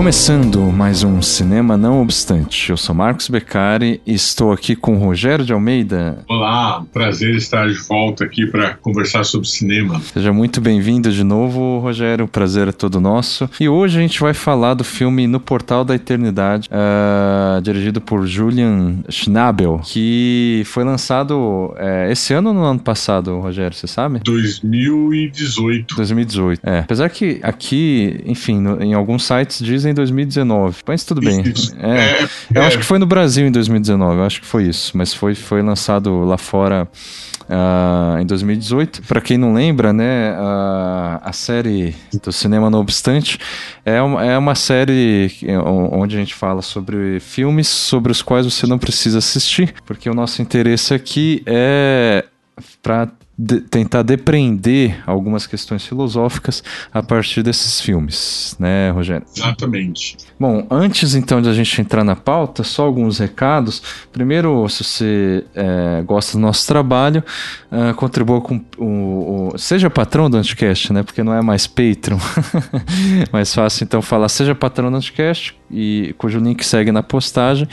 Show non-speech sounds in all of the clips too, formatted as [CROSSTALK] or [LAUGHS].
Começando mais um Cinema Não Obstante. Eu sou Marcos Beccari e estou aqui com Rogério de Almeida. Olá, prazer estar de volta aqui para conversar sobre cinema. Seja muito bem-vindo de novo, Rogério. O prazer é todo nosso. E hoje a gente vai falar do filme No Portal da Eternidade, uh, dirigido por Julian Schnabel, que foi lançado uh, esse ano ou no ano passado, Rogério, você sabe? 2018. 2018, é. Apesar que aqui, enfim, no, em alguns sites dizem em 2019. Mas tudo bem. É, é, eu é. acho que foi no Brasil em 2019, eu acho que foi isso. Mas foi, foi lançado lá fora uh, em 2018. Para quem não lembra, né, uh, a série do Cinema No Obstante é uma, é uma série onde a gente fala sobre filmes sobre os quais você não precisa assistir, porque o nosso interesse aqui é para de, tentar depreender algumas questões filosóficas a partir desses filmes, né, Rogério? Exatamente. Bom, antes então de a gente entrar na pauta, só alguns recados. Primeiro, se você é, gosta do nosso trabalho, uh, contribua com o, o, Seja patrão do Anticast, né? Porque não é mais Patreon. [LAUGHS] mais fácil então falar, seja patrão do Anticast, e cujo link segue na postagem,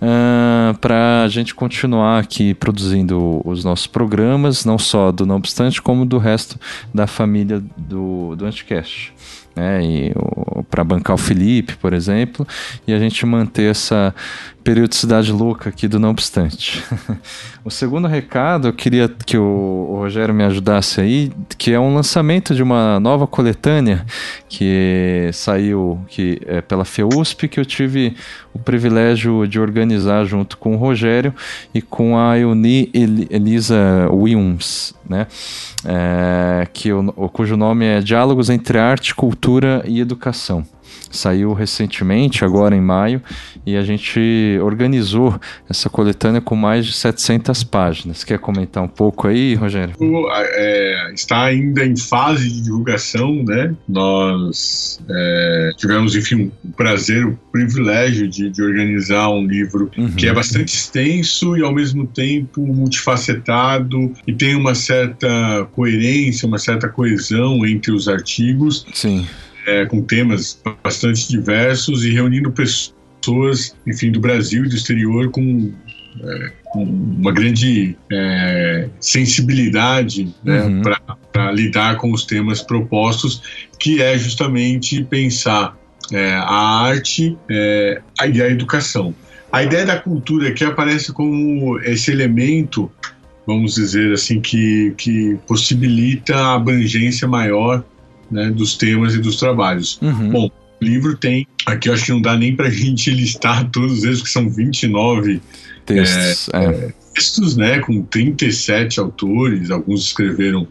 uh, ah, para a gente continuar aqui produzindo os nossos programas, não só do Não Obstante, como do resto da família do, do Anticast né? para bancar o Felipe, por exemplo, e a gente manter essa periodicidade louca aqui do Não Obstante. [LAUGHS] o segundo recado, eu queria que o, Rogério me ajudasse aí, que é um lançamento de uma nova coletânea que saiu que é pela FEUSP, que eu tive o privilégio de organizar junto com o Rogério e com a Euni Elisa Wilms, né? É, que o, cujo nome é Diálogos entre Arte, Cultura e Educação. Saiu recentemente, agora em maio, e a gente organizou essa coletânea com mais de 700 páginas. Quer comentar um pouco aí, Rogério? É, está ainda em fase de divulgação, né? Nós é, tivemos, enfim, o prazer, o privilégio de, de organizar um livro uhum. que é bastante extenso e, ao mesmo tempo, multifacetado e tem uma certa coerência, uma certa coesão entre os artigos. Sim é, com temas bastante diversos e reunindo pessoas, enfim, do Brasil e do exterior com, é, com uma grande é, sensibilidade né, uhum. para lidar com os temas propostos, que é justamente pensar é, a arte é, e a educação. A ideia da cultura aqui aparece como esse elemento vamos dizer assim, que, que possibilita a abrangência maior né, dos temas e dos trabalhos. Uhum. Bom, o livro tem, aqui eu acho que não dá nem para a [LAUGHS] gente listar todos eles, que são 29 textos, é, é. textos né, com 37 autores, alguns escreveram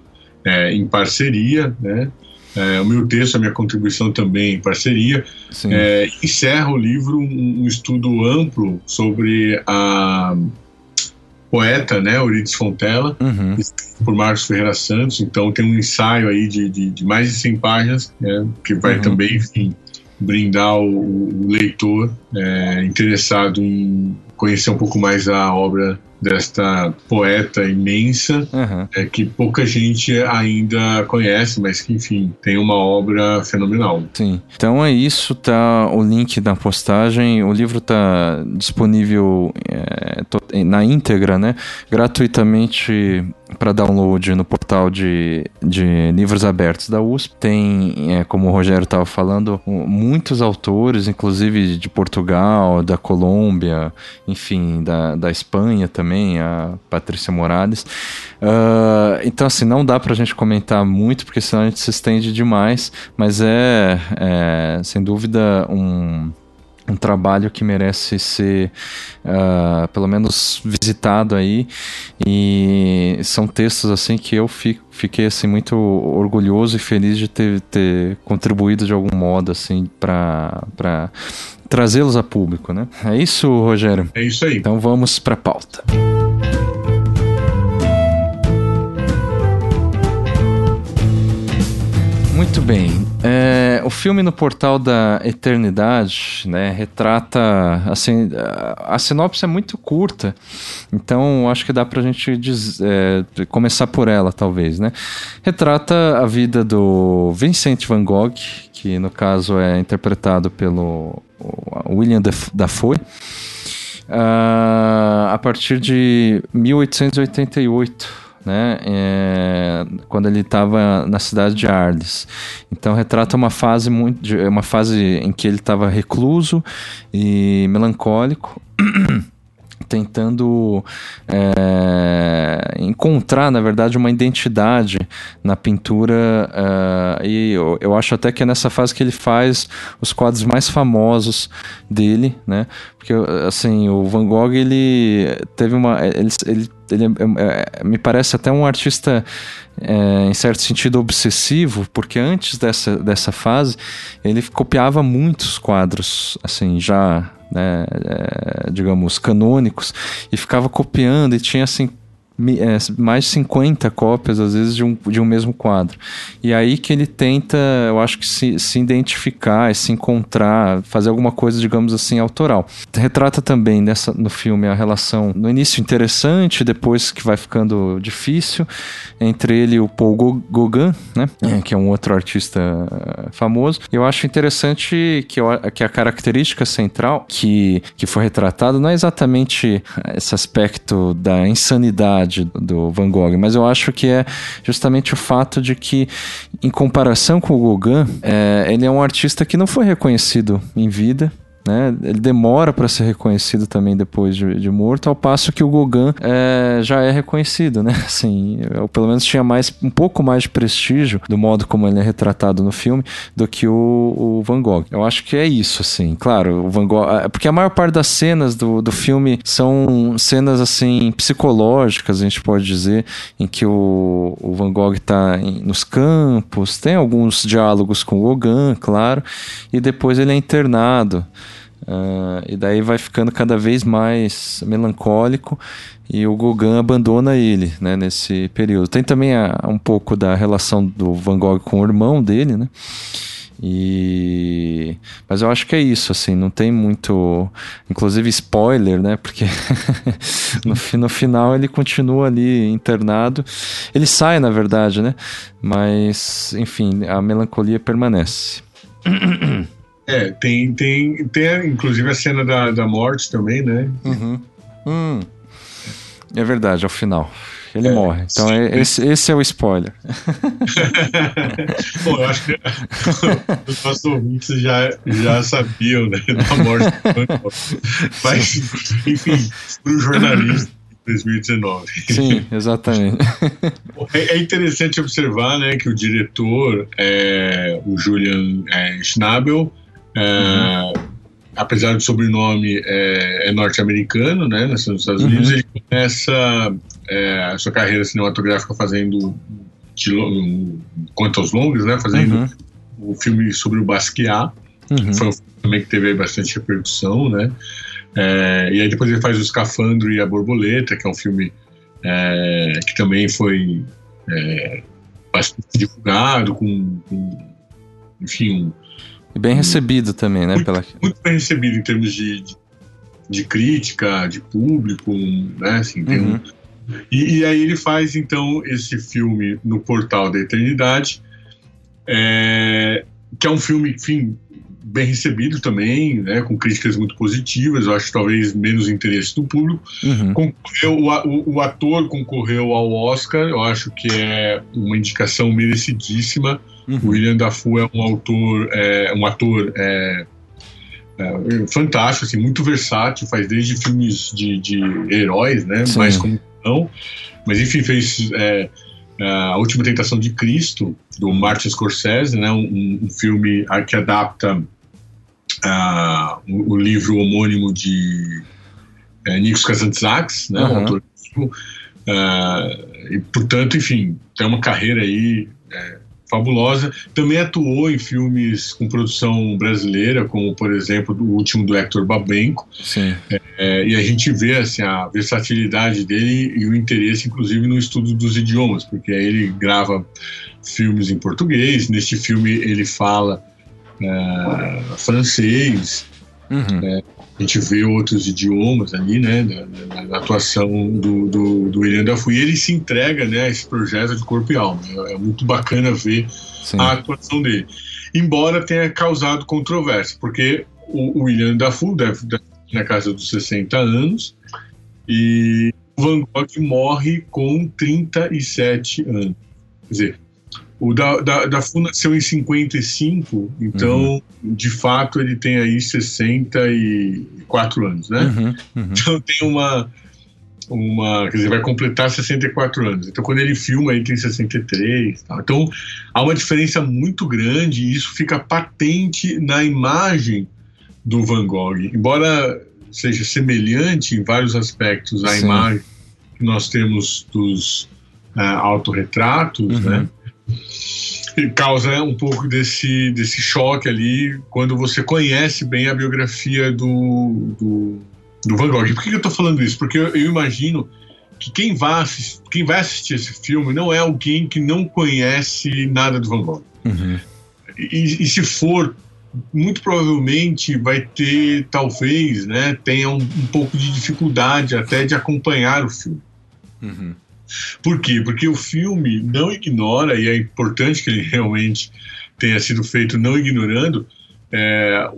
é, em parceria, né, é, o meu texto, a minha contribuição também em parceria, é, encerra o livro um, um, estudo amplo sobre a poeta, né, Euridice Fontela, uhum. por Marcos Ferreira Santos, então tem um ensaio aí de, de, de mais de 100 páginas, né, que vai uhum. também, enfim, brindar o, o leitor é, interessado em conhecer um pouco mais a obra desta poeta imensa uhum. é, que pouca gente ainda conhece, mas que, enfim, tem uma obra fenomenal. Sim. Então é isso, tá o link na postagem. O livro tá disponível é, na íntegra, né? Gratuitamente para download no portal de, de livros abertos da USP. Tem, é, como o Rogério estava falando, muitos autores, inclusive de Portugal, da Colômbia, enfim, da, da Espanha também, a Patrícia Morales. Uh, então, assim, não dá para a gente comentar muito, porque senão a gente se estende demais, mas é, é sem dúvida, um um trabalho que merece ser uh, pelo menos visitado aí e são textos assim que eu fico, fiquei assim muito orgulhoso e feliz de ter, ter contribuído de algum modo assim para trazê-los a público, né? É isso, Rogério. É isso aí. Então vamos para a pauta. Muito bem. É, o filme no Portal da Eternidade, né, retrata, assim, a, a sinopse é muito curta, então acho que dá pra gente diz, é, começar por ela, talvez, né? Retrata a vida do Vincent Van Gogh, que no caso é interpretado pelo William Dafoe, uh, a partir de 1888 né? É, quando ele estava na cidade de Arles. Então retrata uma fase muito, uma fase em que ele estava recluso e melancólico. [CLEARS THROAT] tentando é, encontrar, na verdade, uma identidade na pintura. É, e eu, eu, acho até que é nessa fase que ele faz os quadros mais famosos dele, né? Porque, assim, o Van Gogh, ele teve uma... Ele, ele ele é, é, me parece até um artista é, em certo sentido obsessivo, porque antes dessa, dessa fase ele copiava muitos quadros, assim, já, né, é, digamos, canônicos, e ficava copiando e tinha assim mais de 50 cópias, às vezes, de um, de um mesmo quadro. E aí que ele tenta, eu acho que se, se identificar, se encontrar, fazer alguma coisa, digamos assim, autoral. Retrata também nessa, no filme a relação, no início interessante, depois que vai ficando difícil, entre ele e o Paul Gauguin, né? É, que é um outro artista eh, famoso. Eu acho interessante que, eu, que a característica central que, que foi retratada não é exatamente esse aspecto da insanidade do Van Gogh, mas eu acho que é justamente o fato de que, em comparação com o Gauguin, é, ele é um artista que não foi reconhecido em vida, né? Ele demora para ser reconhecido também depois de, de, morto, ao passo que o Gauguin é, já é reconhecido, né? [LAUGHS] Assim, pelo menos tinha mais, um pouco mais de prestígio do modo como ele é retratado no filme do que o, o Van Gogh. Eu acho que é isso, assim. Claro, o Van Gogh, é, porque a maior parte das cenas do, do filme são cenas assim psicológicas, a gente pode dizer, em que o, o Van Gogh está nos campos, tem alguns diálogos com o Gauguin, claro, e depois ele é internado. Uh, e daí vai ficando cada vez mais melancólico e o Gauguin abandona ele né, nesse período. Tem também a, um pouco da relação do Van Gogh com o irmão dele, né? E... Mas eu acho que é isso, assim, não tem muito. Inclusive spoiler, né? Porque [LAUGHS] no, no final ele continua ali internado. Ele sai, na verdade, né? Mas, enfim, a melancolia permanece. [CLEARS THROAT] É, tem, tem, tem inclusive a cena da, da morte também, né? Uhum. Hum. É verdade, ao final. Ele é, morre. Então é, esse, esse é o spoiler. [LAUGHS] Bom, eu acho que [LAUGHS] os nossos ouvintes já, já sabiam né, da morte do Mas, enfim, para o jornalista. 2019. Sim, exatamente. É, é, interessante observar né, que o diretor, é, o Julian é, Schnabel, é, apesar do sobrenome é, é norte-americano, né? Nasceu nos Estados Unidos, uhum. ele começa é, a sua carreira cinematográfica fazendo de, um, longos, né? Fazendo uhum. o filme sobre o Basquiat. Uhum. Foi um filme também que teve bastante repercussão, né? É, e aí depois ele faz o Escafandro e a Borboleta, que é um filme é, que também foi bastante divulgado, com, com enfim, e bem recebido também, né? Muito, pela... muito bem recebido em termos de, de, de crítica, de público, né? Assim, uhum. um... e, e, aí ele faz, então, esse filme no Portal da Eternidade, é... que é um filme, enfim, bem recebido também, né, com críticas muito positivas, eu acho talvez menos interesse do público. Uhum. Concorreu, o, o, ator concorreu ao Oscar, eu acho que é uma indicação merecidíssima. Uhum. O William Dafoe é um autor, é, um ator é, é, fantástico, assim, muito versátil, faz desde filmes de, de heróis, né, Sim. mais como não, mas enfim fez é, é, a Última Tentação de Cristo do Martin Scorsese, né, um, um filme que adapta uh, o, o, livro homônimo de é, Nikos Kazantzakis, né, uhum. o autor uh, e portanto, enfim, tem uma carreira aí é, fabulosa. Também atuou em filmes com produção brasileira, como por exemplo o último do Hector Babenco. É, é, e a gente vê assim, a versatilidade dele e o interesse, inclusive, no estudo dos idiomas, porque aí ele grava filmes em português. Neste filme ele fala é, francês. Uhum. É, a gente vê outros idiomas ali, né, na, na, na atuação do, do, do William e ele se entrega, né, a esse projeto de corpo e alma. É, é muito bacana ver Sim. a atuação dele. Embora tenha causado controvérsia, porque o, o William Dafoe deve, deve na casa dos 60 anos e o Van Gogh morre com 37 anos. Quer dizer, o da, da, da FU nasceu em 55, então, uhum. de fato, ele tem aí 64 anos, né? Uhum, uhum. Então tem uma, uma. Quer dizer, vai completar 64 anos. Então, quando ele filma, ele tem 63. Tá? Então, há uma diferença muito grande e isso fica patente na imagem do Van Gogh. Embora seja semelhante em vários aspectos à Sim. imagem que nós temos dos uh, autorretratos, né? Uhum causa um pouco desse, desse choque ali quando você conhece bem a biografia do, do, do Van Gogh. Por que eu estou falando isso? Porque eu, eu, imagino que quem vai, assistir, quem vai assistir esse filme não é alguém que não conhece nada do Van Gogh. Uhum. E, e, se for, muito provavelmente vai ter, talvez, né, tenha um, um pouco de dificuldade até de acompanhar o filme. Uhum. Por quê? Porque o filme não ignora, e é importante que ele [LAUGHS] realmente tenha sido feito não ignorando, é,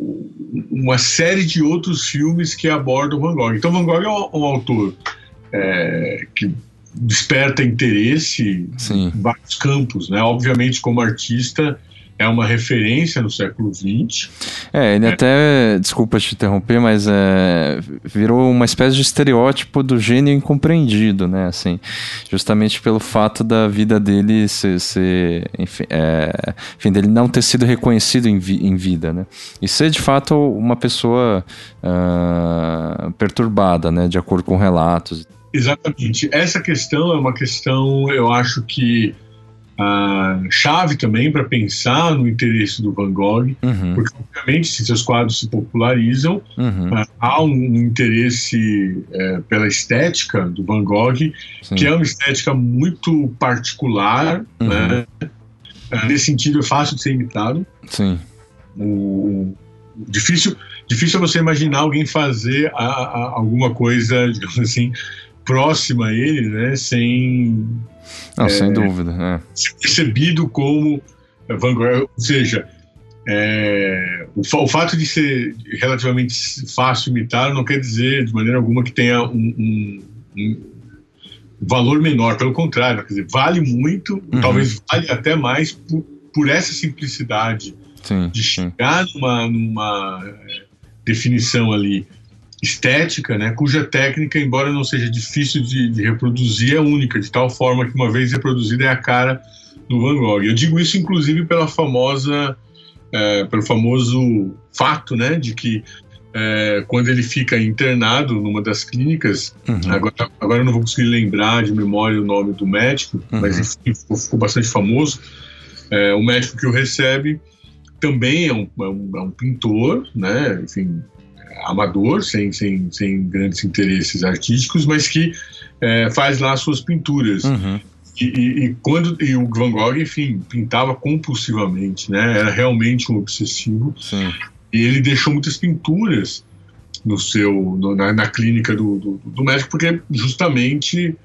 uma série de outros filmes que abordam Van Gogh. Então, Van Gogh é um, um autor é, que desperta interesse Sim. em vários campos, né? Obviamente, como artista, é uma referência no século XX. É, ele é. até, desculpa te interromper, mas é, virou uma espécie de estereótipo do gênio incompreendido, né? Assim, justamente pelo fato da vida dele ser, ser enfim, é, enfim, dele não ter sido reconhecido em, vi, em, vida, né? E ser de fato uma pessoa uh, perturbada, né? De acordo com relatos. Exatamente. Essa questão é uma questão, eu acho que a chave também para pensar no interesse do Van Gogh, uhum. porque obviamente se seus quadros se popularizam, uhum. uh, há um, interesse uh, pela estética do Van Gogh, Sim. que é uma estética muito particular, uhum. né? Uh, nesse sentido é fácil de ser imitado. Sim. O, difícil, difícil é você imaginar alguém fazer a, a, alguma coisa, [LAUGHS] digamos assim, próxima a ele, né, sem não, é, sem dúvida. É. Percebido como Van Gogh, ou seja, é, o, o, fato de ser relativamente fácil imitar não quer dizer de maneira alguma que tenha um, um, um valor menor, pelo contrário, quer dizer, vale muito, uhum. talvez vale até mais por, por essa simplicidade sim, de chegar sim. numa, numa é, definição ali estética, né, cuja técnica, embora não seja difícil de, de, reproduzir, é única, de tal forma que uma vez reproduzida é a cara do Van Gogh. Eu digo isso inclusive pela famosa, é, pelo famoso fato, né, de que é, quando ele fica internado numa das clínicas, uhum. agora, agora eu não vou conseguir lembrar de memória o nome do médico, uhum. mas enfim, ficou, ficou bastante famoso. É, o médico que o recebe também é um, é um, é um pintor, né, enfim, amador, sem, sem, sem grandes interesses artísticos, mas que é, faz lá suas pinturas. Uhum. E, e, e, quando e o Van Gogh, enfim, pintava compulsivamente, né? Era realmente um obsessivo. Sim. E ele deixou muitas pinturas no seu no, na, na, clínica do, do, do, médico, porque justamente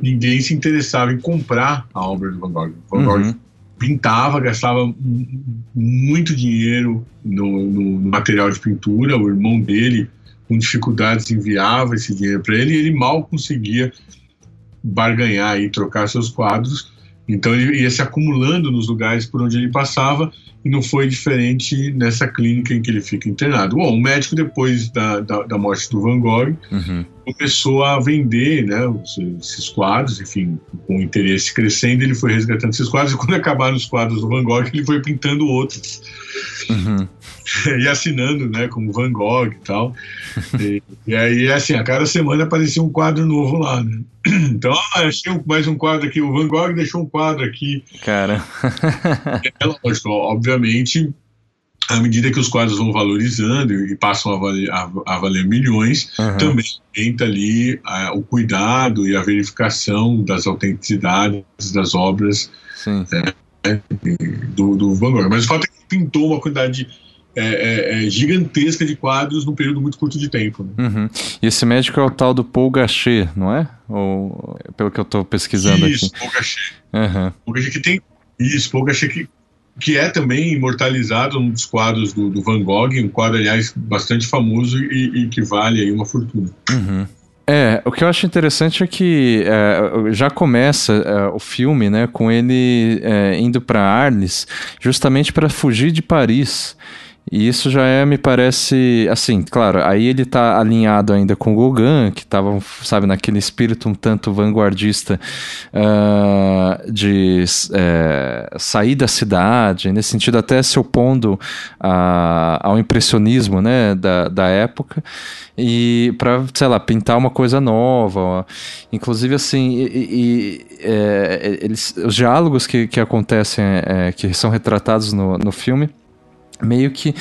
ninguém se interessava em comprar a obra do Van Gogh. Van uhum. Pintava, gastava muito dinheiro no, no, material de pintura. O irmão dele, com dificuldades, enviava esse dinheiro para ele e ele mal conseguia barganhar e trocar seus quadros. Então ele ia se acumulando nos lugares por onde ele passava e não foi diferente nessa clínica em que ele fica internado. Bom, o médico, depois da, da, da morte do Van Gogh, uhum. começou a vender né, esses quadros, enfim, com o interesse crescendo, ele foi resgatando esses quadros, e quando acabaram os quadros do Van Gogh, ele foi pintando outros. Uhum. [LAUGHS] e assinando, né, como Van Gogh e tal. E, e, aí, assim, a cada semana aparecia um quadro novo lá, né? [CLEARS THROAT] Então, ah, achei mais um quadro aqui, o Van Gogh deixou um quadro aqui. Cara. [LAUGHS] é lógico, obviamente, à medida que os quadros vão valorizando e passam a valer, a, a valer milhões, uhum. também entra ali a, o cuidado e a verificação das autenticidades das obras é, do, do Van Gogh. Mas o fato é que pintou uma quantidade é, é, é, gigantesca de quadros num período muito curto de tempo. Né? Uhum. E esse médico é o tal do Paul Gachet, não é? Ou pelo que eu estou pesquisando isso, aqui. Paul Gachet. Uhum. Paul Gachet que tem isso, Paul Gachet que que é também imortalizado num dos quadros do, do, Van Gogh, um quadro, aliás, bastante famoso e, e que vale aí uma fortuna. Uhum. É, o que eu acho interessante é que é, já começa é, o filme, né, com ele é, indo para Arles, justamente para fugir de Paris. E isso já é, me parece, assim, claro, aí ele tá alinhado ainda com o Gauguin, que tava, sabe, naquele espírito um tanto vanguardista uh, de uh, sair da cidade, nesse sentido até se opondo a, ao impressionismo, né, da, da época, e para, sei lá, pintar uma coisa nova, inclusive assim, e, e é, eles, os diálogos que, que acontecem, é, que são retratados no, no filme, meio que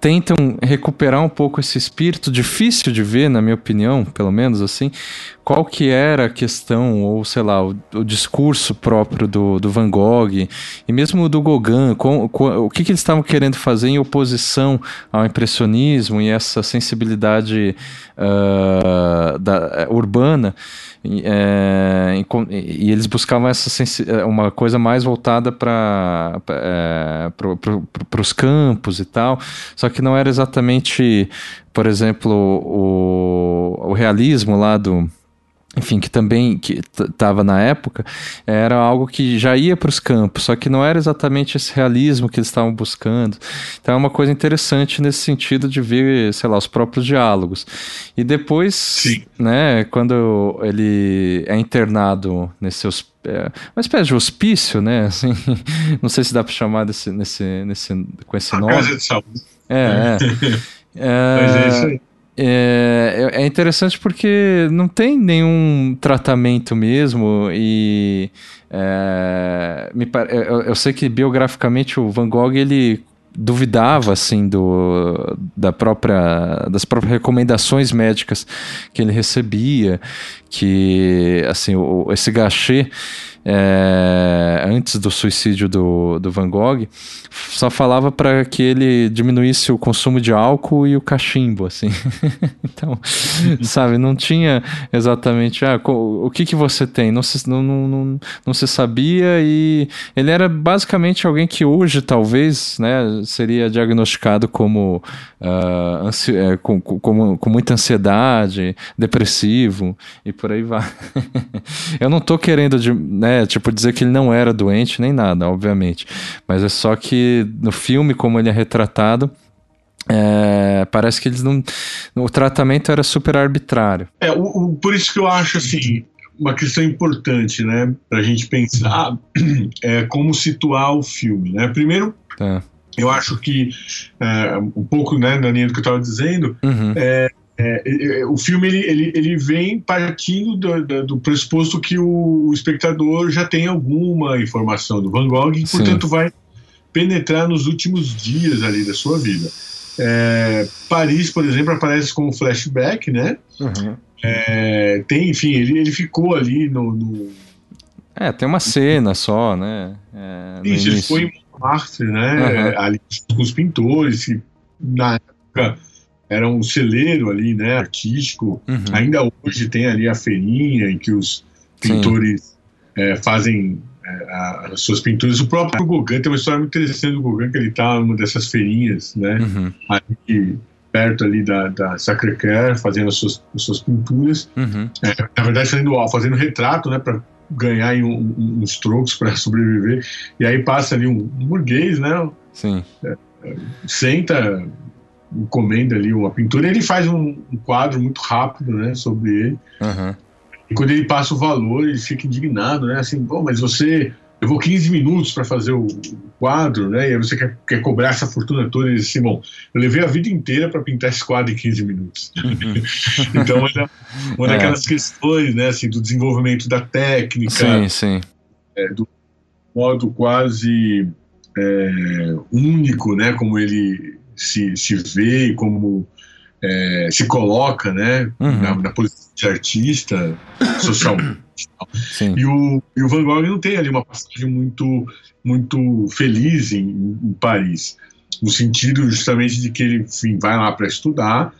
tentam recuperar um pouco esse espírito difícil de ver, na minha opinião, pelo menos assim, qual que era a questão ou sei lá o, o discurso próprio do, do, Van Gogh e mesmo do Gauguin, com, com, o que, que eles estavam querendo fazer em oposição ao impressionismo e essa sensibilidade uh, da, urbana. É, e, eles buscavam essa é, uma coisa mais voltada para é, para os campos e tal, só que não era exatamente, por exemplo, o, o realismo lá do enfim, que também que estava na época, era algo que já ia para os campos, só que não era exatamente esse realismo que eles estavam buscando. Então é uma coisa interessante nesse sentido de ver, sei lá, os próprios diálogos. E depois, Sim. né, quando ele é internado nesse é, uma espécie de hospício, né? [LAUGHS] Assim, não sei se dá para chamar desse, nesse, nesse, com esse A nome. Casa de saúde. É, é. é, [LAUGHS] Mas é isso aí. É, é, é interessante porque não tem nenhum tratamento mesmo e é, me, eu, eu, sei que biograficamente o Van Gogh ele duvidava assim do da própria das próprias recomendações médicas que ele recebia que assim o, esse gachê é, antes do suicídio do, do Van Gogh, só falava para que ele diminuísse o consumo de álcool e o cachimbo, assim. [LAUGHS] então, sabe, não tinha exatamente ah, o que, que você tem, não se, não, não, não, não se sabia e ele era basicamente alguém que hoje talvez né, seria diagnosticado como, uh, ansi é, com, com, com muita ansiedade, depressivo e por aí vai. [LAUGHS] Eu não estou querendo né, né, tipo, dizer que ele não era doente nem nada, obviamente. Mas é só que no filme, como ele é retratado, é, parece que eles não. O tratamento era super arbitrário. É, o, o, por isso que eu acho assim. Uma questão importante, né, pra gente pensar [CLEARS THROAT] é como situar o filme, né? Primeiro, tá. eu acho que é, um pouco, né, na linha do que eu estava dizendo, uhum. é, é, o filme ele, ele, ele vem partindo do, do, pressuposto que o, espectador já tem alguma informação do Van Gogh e, portanto, vai penetrar nos últimos dias ali da sua vida. É, Paris, por exemplo, aparece como flashback, né? Uhum. É, tem, enfim, ele, ele ficou ali no, no, É, tem uma cena só, né? É, Isso, ele foi em Montmartre, né? Uhum. Ali com os pintores, que na época era um celeiro ali, né, artístico. Uhum. Ainda hoje tem ali a feirinha em que os pintores é, fazem é, as suas pinturas. O próprio Gauguin tem uma história muito interessante do Gauguin, que ele está numa dessas feirinhas, né, uhum. ali, perto ali da, da Sacré-Cœur, fazendo as suas, as suas pinturas. Uhum. É, na verdade, fazendo, fazendo retrato, né, para ganhar um, um, uns trocos para [LAUGHS] sobreviver. E aí passa ali um, um burguês, né, Sim. É, senta encomenda ali uma pintura, ele faz um, um quadro muito rápido, né, sobre ele. Uhum. E quando ele passa o valor, ele fica indignado, né, assim, bom, mas você levou 15 minutos para fazer o quadro, né? E aí você quer, quer cobrar essa fortuna toda e diz assim, bom, eu levei a vida inteira para pintar esse quadro em 15 minutos. Uhum. [LAUGHS] então, uma, uma é. daquelas questões, né, assim, do desenvolvimento da técnica, sim, sim. É, do modo quase é, único, né, como ele se, se vê e como é, se coloca, né, uhum. na, na posição de artista, socialmente. [COUGHS] E o, e o Van Gogh não tem ali uma passagem muito, muito feliz em, em Paris, no sentido justamente de que ele enfim, vai lá para estudar,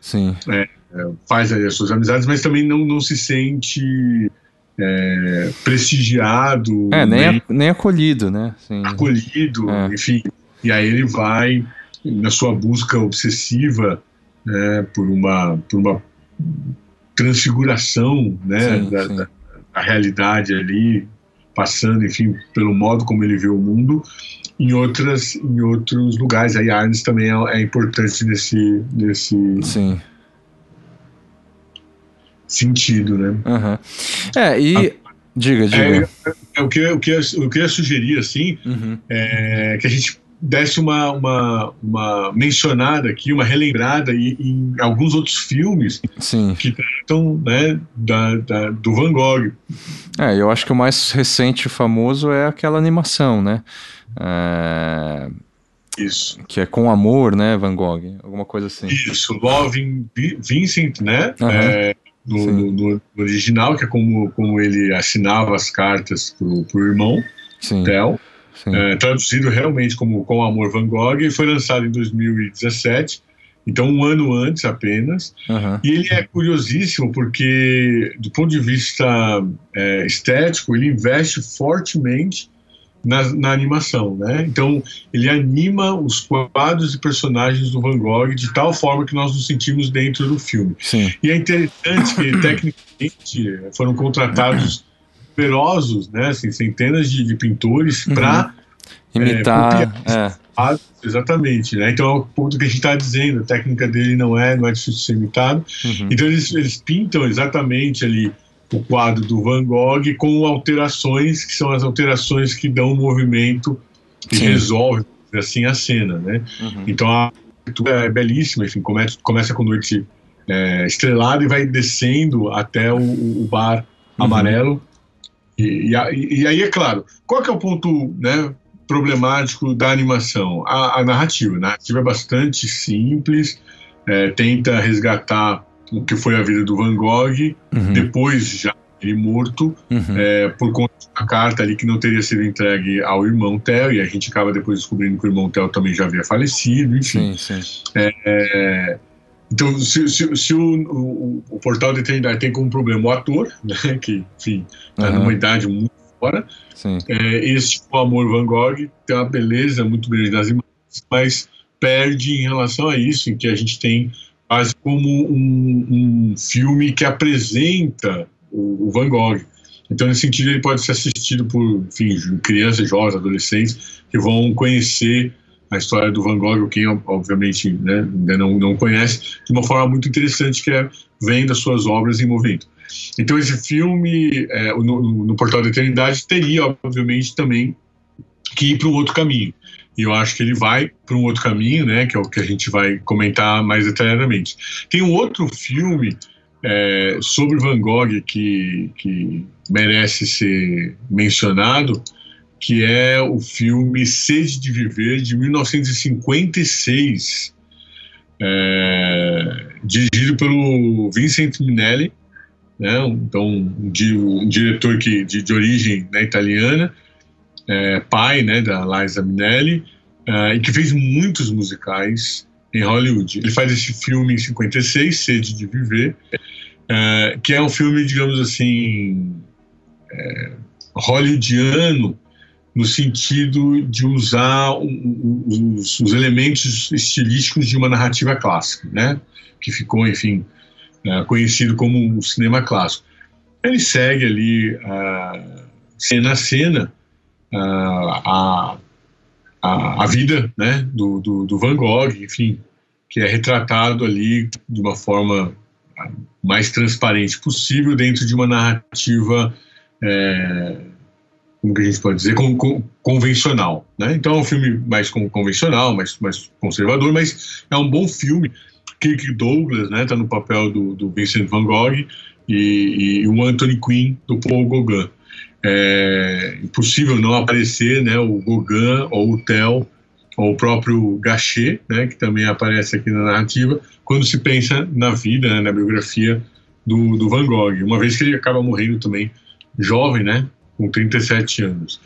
é, é, faz ali as suas amizades, mas também não, não se sente é, prestigiado. É, nem, nem, nem acolhido, né? Sim. Acolhido, é. enfim. E aí ele vai na sua busca obsessiva né, por, uma, por uma transfiguração né, sim, da, sim. Da, da, realidade ali, passando, enfim, pelo modo como ele vê o mundo, em, outras, em outros lugares. Aí Arnes também é, é, importante nesse, nesse sim. sentido, né? Uhum. É, e... A, diga, diga. É, é, o, que, o, que eu, o que eu ia sugerir, assim, uhum. é que a gente desse uma, uma, uma mencionada aqui, uma relembrada em, em alguns outros filmes Sim. que tratam né, da, da, do Van Gogh. É, eu acho que o mais recente e famoso é aquela animação, né? É... Isso. Que é com amor, né, Van Gogh? Alguma coisa assim. Isso, Loving Vincent, né? Uhum. É, no, no, no, original, que é como, como ele assinava as cartas pro, pro irmão, Sim. Theo é, traduzido realmente como Com Amor Van Gogh, e foi lançado em 2017, então um ano antes apenas. Uhum. E ele é curiosíssimo porque, do ponto de vista é, estético, ele investe fortemente na, na, animação, né? Então ele anima os quadros e personagens do Van Gogh de tal forma que nós nos sentimos dentro do filme. Sim. E é interessante que [CLEARS THROAT] tecnicamente foram contratados numerosos, né, assim, centenas de, de pintores uhum. para imitar. É, é. Exatamente, né? Então é o ponto que a gente está dizendo, a técnica dele não é, não é difícil de ser imitado. Uhum. Então eles, eles pintam exatamente ali o quadro do Van Gogh com alterações que são as alterações que dão o movimento e Sim. resolve assim a cena, né? Uhum. Então a é belíssima, enfim, começa, começa com noite é, estrelada e vai descendo até o, o bar uhum. amarelo e, e, e, aí, é claro, qual que é o ponto né, problemático da animação? A, a narrativa. A narrativa é bastante simples, é, tenta resgatar o que foi a vida do Van Gogh, uhum. depois já ele morto, uhum. é, por conta da carta ali que não teria sido entregue ao irmão Theo, e a gente acaba depois descobrindo que o irmão Theo também já havia falecido, enfim. Sim, sim. É, é então, se, se, se o, o, o, portal de eternidade tem como problema o ator, [LAUGHS] né, que, enfim, está uhum. numa idade muito fora, é, esse o Amor Van Gogh tem uma beleza muito grande das imagens, mas perde em relação a isso, em que a gente tem quase como um, um filme que apresenta o, o, Van Gogh. Então, nesse sentido, ele pode ser assistido por enfim, crianças, jovens, adolescentes que vão conhecer a história do Van Gogh, quem obviamente né, ainda não, não conhece, de uma forma muito interessante, que é vendo as suas obras em movimento. Então esse filme, é, no, no, Portal da Eternidade, teria, obviamente, também que ir para um outro caminho. E eu acho que ele vai para um outro caminho, né, que é o que a gente vai comentar mais detalhadamente. Tem um outro filme é, sobre Van Gogh que, que merece ser mencionado, que é o filme Sede de Viver, de 1956, é, dirigido pelo Vincent Minelli, né, então um, um diretor que, de, de origem né, italiana, é, pai né, da Liza Minelli, é, e que fez muitos musicais em Hollywood. Ele faz esse filme em 56, Sede de Viver, é, que é um filme, digamos assim, é, hollywoodiano, no sentido de usar os, os, elementos estilísticos de uma narrativa clássica, né? que ficou, enfim, uh, conhecido como o cinema clássico. Ele segue ali, uh, cena a cena, uh, a, a, a, vida né? do, do, do, Van Gogh, enfim, que é retratado ali de uma forma mais transparente possível dentro de uma narrativa é, como que a gente pode dizer, com, com, convencional. Né? Então é um filme mais convencional, mais, mais conservador, mas é um bom filme. Kirk Douglas está né, tá no papel do, do Vincent Van Gogh e, e, o Anthony Quinn do Paul Gauguin. É impossível não aparecer né, o Gauguin ou o Theo ou o próprio Gachet, né, que também aparece aqui na narrativa, quando se pensa na vida, né, na biografia do, do Van Gogh, uma vez que ele acaba morrendo também jovem, né, com 37 anos.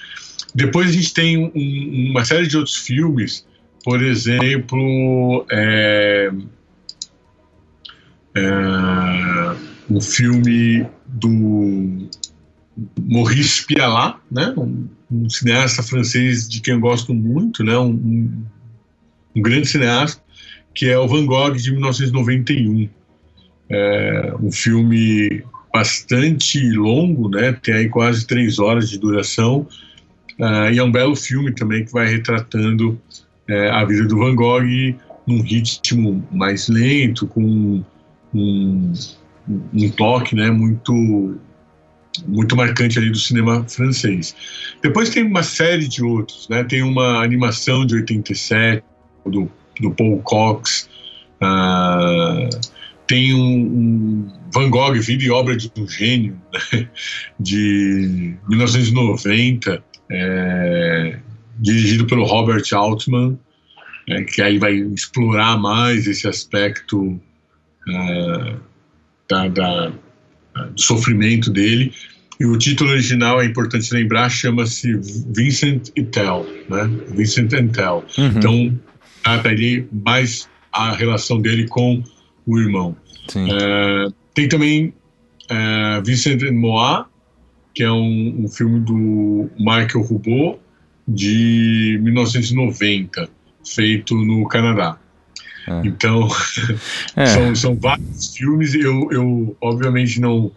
Depois a gente tem um, uma série de outros filmes, por exemplo, é, é, um filme do Maurice Pialat, né, um, um, cineasta francês de quem eu gosto muito, né, um, um grande cineasta, que é o Van Gogh de 1991. É um filme bastante longo, né? Tem aí quase três horas de duração uh, e é um belo filme também que vai retratando uh, a vida do Van Gogh num ritmo mais lento, com um, um toque, né? Muito muito marcante ali do cinema francês. Depois tem uma série de outros, né? Tem uma animação de 87 do, do Paul Cox. Uh, tem um, um, Van Gogh, Vida e Obra de um Gênio, né, de 1990, é, dirigido pelo Robert Altman, é, que aí vai explorar mais esse aspecto é, da, da, do sofrimento dele. E o título original, é importante lembrar, chama-se Vincent e Tell, né? Vincent and Tell. Uhum. Então, trata ali mais a relação dele com o irmão. É, tem também é, Vincent Moa, que é um, um, filme do Michael Roubaud, de 1990, feito no Canadá. É. Então, [LAUGHS] é. são, são vários filmes. Eu, eu obviamente, não,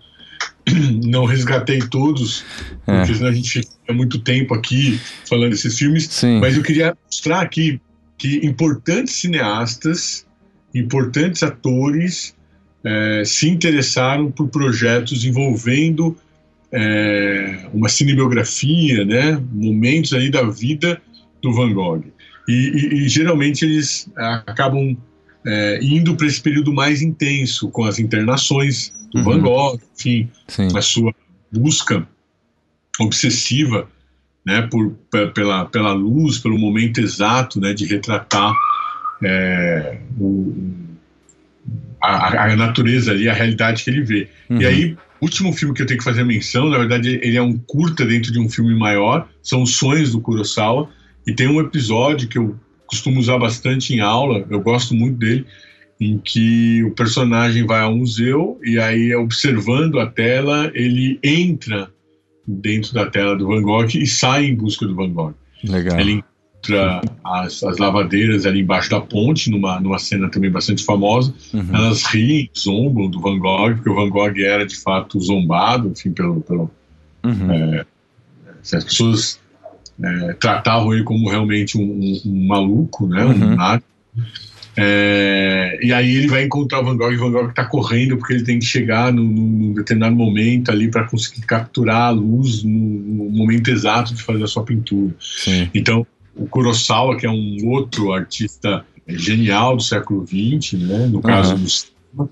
[CLEARS THROAT] não resgatei todos, é. porque senão a gente fica muito tempo aqui falando desses filmes. Sim. Mas eu queria mostrar aqui que importantes cineastas, importantes atores é, se interessaram por projetos envolvendo é, uma cinebiografia, né, momentos aí da vida do Van Gogh. E, e, e geralmente eles acabam é, indo para esse período mais intenso, com as internações do uhum. Van Gogh, enfim, Sim. a sua busca obsessiva né, por, pela, pela luz, pelo momento exato né, de retratar é, o, a, a, natureza ali, a realidade que ele vê. Uhum. E aí, o último filme que eu tenho que fazer menção, na verdade, ele é um curta dentro de um filme maior, são os Sonhos do Kurosawa, e tem um episódio que eu costumo usar bastante em aula, eu gosto muito dele, em que o personagem vai ao museu e aí, observando a tela, ele entra dentro da tela do Van Gogh e sai em busca do Van Gogh. Legal. Ele as, as lavadeiras ali embaixo da ponte, numa, numa cena também bastante famosa. Uhum. Elas riem, zombam do Van Gogh, porque o Van Gogh era de fato zombado, enfim, pelo. pelo uhum. é, as pessoas é, tratavam ele como realmente um, um, um maluco, né, uhum. um nada. É, e aí ele vai encontrar o Van Gogh e o Van Gogh está correndo porque ele tem que chegar num, num determinado momento ali para conseguir capturar a luz no, no, momento exato de fazer a sua pintura. Sim. Então o Kurosawa, que é um outro artista genial do século XX, né, no caso uhum. do cinema,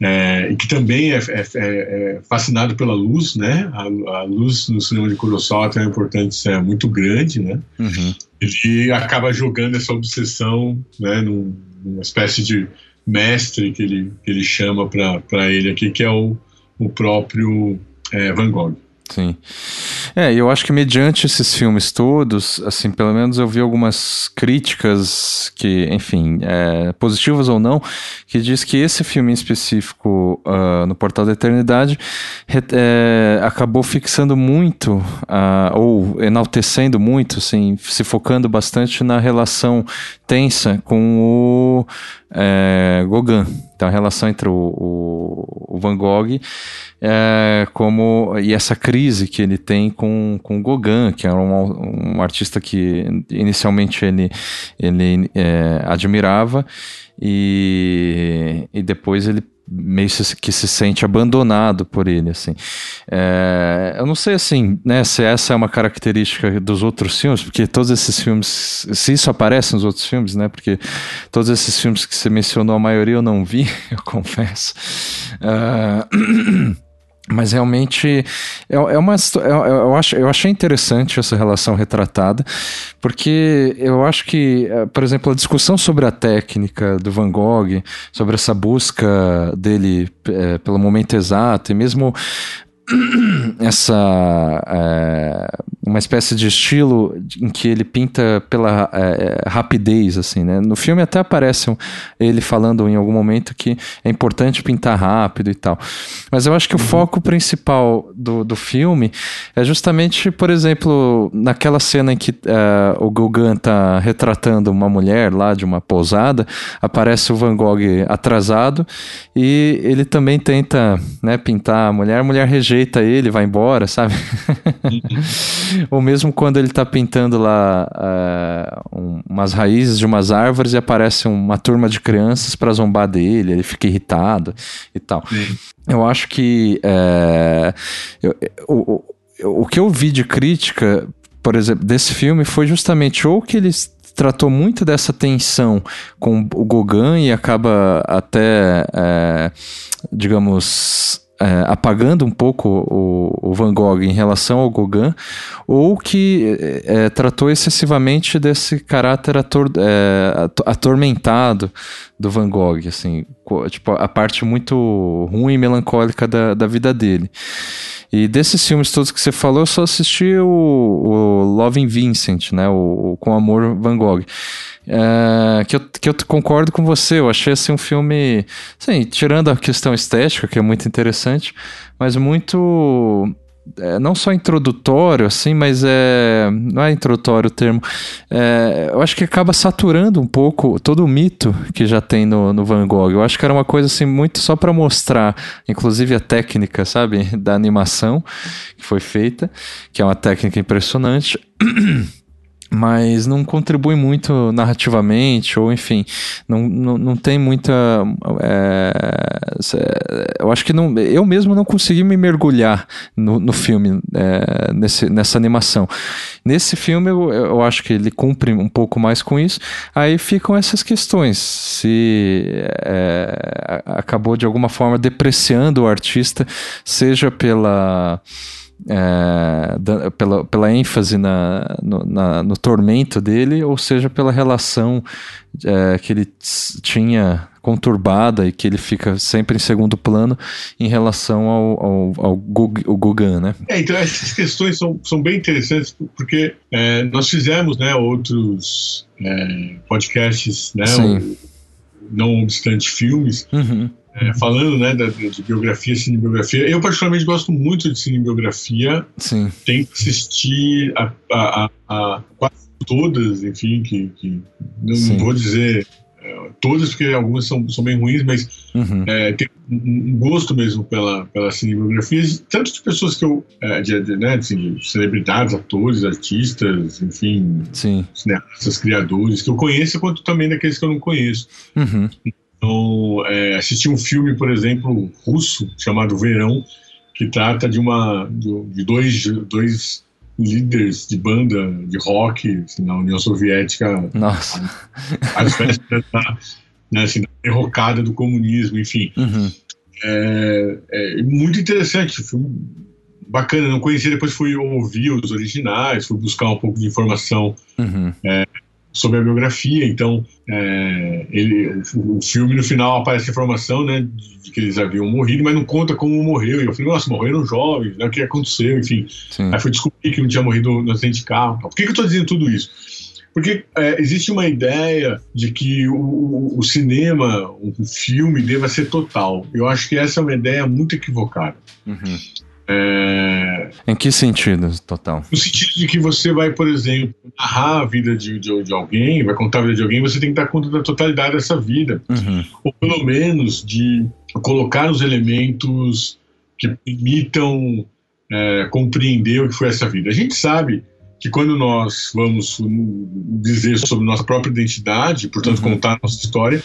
é, e que também é, é, é, fascinado pela luz, né? A, a, luz no cinema de Kurosawa tem uma importância muito grande, né? Uhum. Ele acaba jogando essa obsessão, né, num, numa espécie de mestre que ele, que ele chama para ele aqui, que é o, o próprio é, Van Gogh. Sim. É, eu acho que mediante esses filmes todos, assim, pelo menos eu vi algumas críticas que, enfim, é, positivas ou não, que diz que esse filme em específico, uh, no Portal da Eternidade, é, acabou fixando muito, uh, ou enaltecendo muito, assim, se focando bastante na relação tensa com o é, Gauguin. Então a relação entre o, o, o Van Gogh é, como, e essa crise que ele tem com, com o Gauguin, que era um, um artista que inicialmente ele, ele é, admirava e, e depois ele meio que se sente abandonado por ele, assim. É, eu não sei, assim, né, se essa é uma característica dos outros filmes, porque todos esses filmes, se isso aparece nos outros filmes, né, porque todos esses filmes que você mencionou, a maioria eu não vi, [LAUGHS] eu confesso. Uh, [CLEARS THROAT] Mas realmente é, é uma é, eu, acho, eu achei interessante essa relação retratada, porque eu acho que, é, por exemplo, a discussão sobre a técnica do Van Gogh, sobre essa busca dele é, pelo momento exato, e mesmo [CLEARS THROAT] essa é, uma espécie de estilo em que ele pinta pela é, é, rapidez assim né no filme até aparece um, ele falando em algum momento que é importante pintar rápido e tal mas eu acho que o uhum. foco principal do, do filme é justamente por exemplo naquela cena em que uh, o Gauguin está retratando uma mulher lá de uma pousada aparece o Van Gogh atrasado e ele também tenta né, pintar a mulher a mulher rejeita rejeita ele, vai embora, sabe? Uhum. [LAUGHS] Ou mesmo quando ele tá pintando lá uh, um, umas raízes de umas árvores e aparece uma turma de crianças para zombar dele, ele fica irritado e tal. Sim. Eu acho que é, eu, o, o, o que eu vi de crítica, por exemplo, desse filme foi justamente ou que eles tratou muito dessa tensão com o Gauguin e acaba até, é, digamos, é, apagando um pouco o, o, Van Gogh em relação ao Gauguin, ou que é, tratou excessivamente desse caráter ator, é, atormentado do Van Gogh, assim, tipo, a parte muito ruim e melancólica da, da vida dele. E desses filmes todos que você falou, eu só assisti o, o Loving Vincent, né, o, o Com Amor Van Gogh. É, que, eu, que eu concordo com você, eu achei assim um filme, assim, tirando a questão estética, que é muito interessante, mas muito é, não só introdutório, assim, mas é. Não é introdutório o termo. É, eu acho que acaba saturando um pouco todo o mito que já tem no, no Van Gogh. Eu acho que era uma coisa assim, muito só para mostrar, inclusive a técnica, sabe, [LAUGHS] da animação que foi feita, que é uma técnica impressionante. [CLEARS THROAT] mas não contribui muito narrativamente, ou enfim, não, não, não tem muita. É, eu acho que não, eu mesmo não consegui me mergulhar no, no filme, é, nesse, nessa animação. Nesse filme, eu, eu acho que ele cumpre um pouco mais com isso. Aí ficam essas questões. Se é, acabou de alguma forma depreciando o artista, seja pela é, da, pela, pela ênfase na no, na, no, tormento dele, ou seja, pela relação é, que ele tinha conturbada e que ele fica sempre em segundo plano em relação ao, ao, ao, Gugan, né? É, então essas questões são, são bem interessantes porque é, nós fizemos né, outros é, podcasts, né, o, não obstante filmes, uhum é, falando né, da, de biografia, cinebiografia, eu particularmente gosto muito de cinebiografia. Sim. Que assistir a, a, a, quase todas, enfim, que, que não, não, vou dizer é, todas, porque algumas são, são bem ruins, mas uhum. é, tem um gosto mesmo pela, pela cinebiografia, tanto de pessoas que eu, é, de, de, né, assim, de celebridades, atores, artistas, enfim, Sim. cineastas, criadores, que eu conheço, quanto também daqueles que eu não conheço. Uhum. Então, é, assisti um filme, por exemplo, russo, chamado Verão, que trata de uma de dois, dois líderes de banda de rock assim, na União Soviética. Nossa. As festas da, né, assim, da derrocada do comunismo, enfim. Uhum. É, é, muito interessante, filme bacana. Não conhecia, depois fui ouvir os originais, fui buscar um pouco de informação uhum. é, sobre a biografia. Então, é, ele, o, o, filme no final aparece a informação, né, de, que eles haviam morrido, mas não conta como morreu. E eu falei, nossa, morreram jovens, né, o que aconteceu, enfim. Sim. Aí fui descobrir que não tinha morrido no acidente de carro. Por que, que eu estou dizendo tudo isso? Porque é, existe uma ideia de que o, o, cinema, o filme, deva ser total. Eu acho que essa é uma ideia muito equivocada. Uhum. É... Em que sentido, total? No sentido de que você vai, por exemplo, narrar a vida de, de, de, alguém, vai contar a vida de alguém, você tem que dar conta da totalidade dessa vida. Uhum. Ou pelo menos de colocar os elementos que permitam é, compreender o que foi essa vida. A gente sabe que quando nós vamos dizer sobre nossa própria identidade, portanto, uhum. contar a nossa história,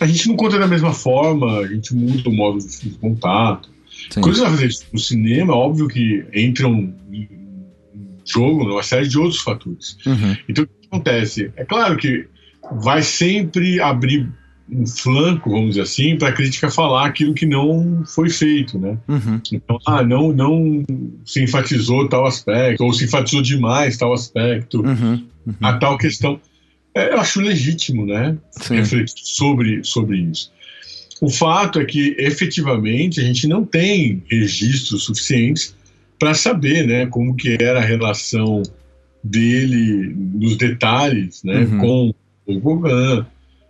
a gente não conta da mesma forma, a gente muda o modo de contato. Sim. Quando você vai fazer isso no cinema, é óbvio que entram em jogo uma série de outros fatores. Uhum. Então, o que acontece? É claro que vai sempre abrir um flanco, vamos dizer assim, para a crítica falar aquilo que não foi feito, né? Uhum. Então, ah, não, não se enfatizou tal aspecto, ou se enfatizou demais tal aspecto, uhum. Uhum. a tal questão. É, eu acho legítimo, né? Sim. Refletir sobre, sobre isso. O fato é que, efetivamente, a gente não tem registros suficientes para saber, né, como que era a relação dele nos detalhes, né, uhum. com o Gauguin,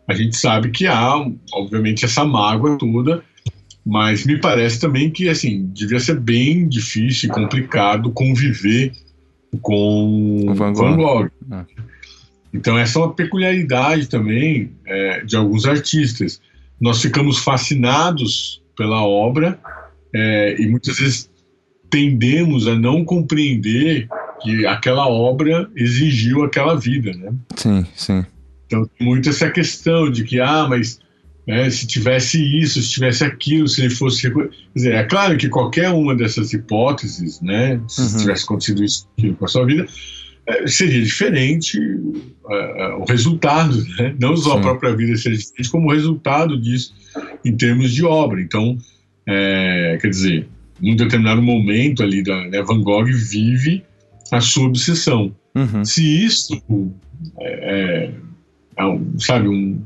a gente sabe que há, obviamente, essa mágoa toda, mas me parece também que, assim, devia ser bem difícil e complicado conviver com Van Gogh. Van Gogh. Ah. Então, essa é uma peculiaridade também é, de alguns artistas. Nós ficamos fascinados pela obra é, e muitas vezes tendemos a não compreender que aquela obra exigiu aquela vida, né? Sim, sim. Então tem muito essa questão de que, ah, mas né, se tivesse isso, se tivesse aquilo, se ele fosse. Quer dizer, é claro que qualquer uma dessas hipóteses, né, se uhum. tivesse acontecido isso com a sua vida, seria diferente uh, o resultado, né? não só Sim. a própria vida seria diferente, como o resultado disso em termos de obra. Então, é, quer dizer, num determinado momento ali, da, né, Van Gogh vive a sua obsessão. Uhum. Se isso é, é um, sabe, um,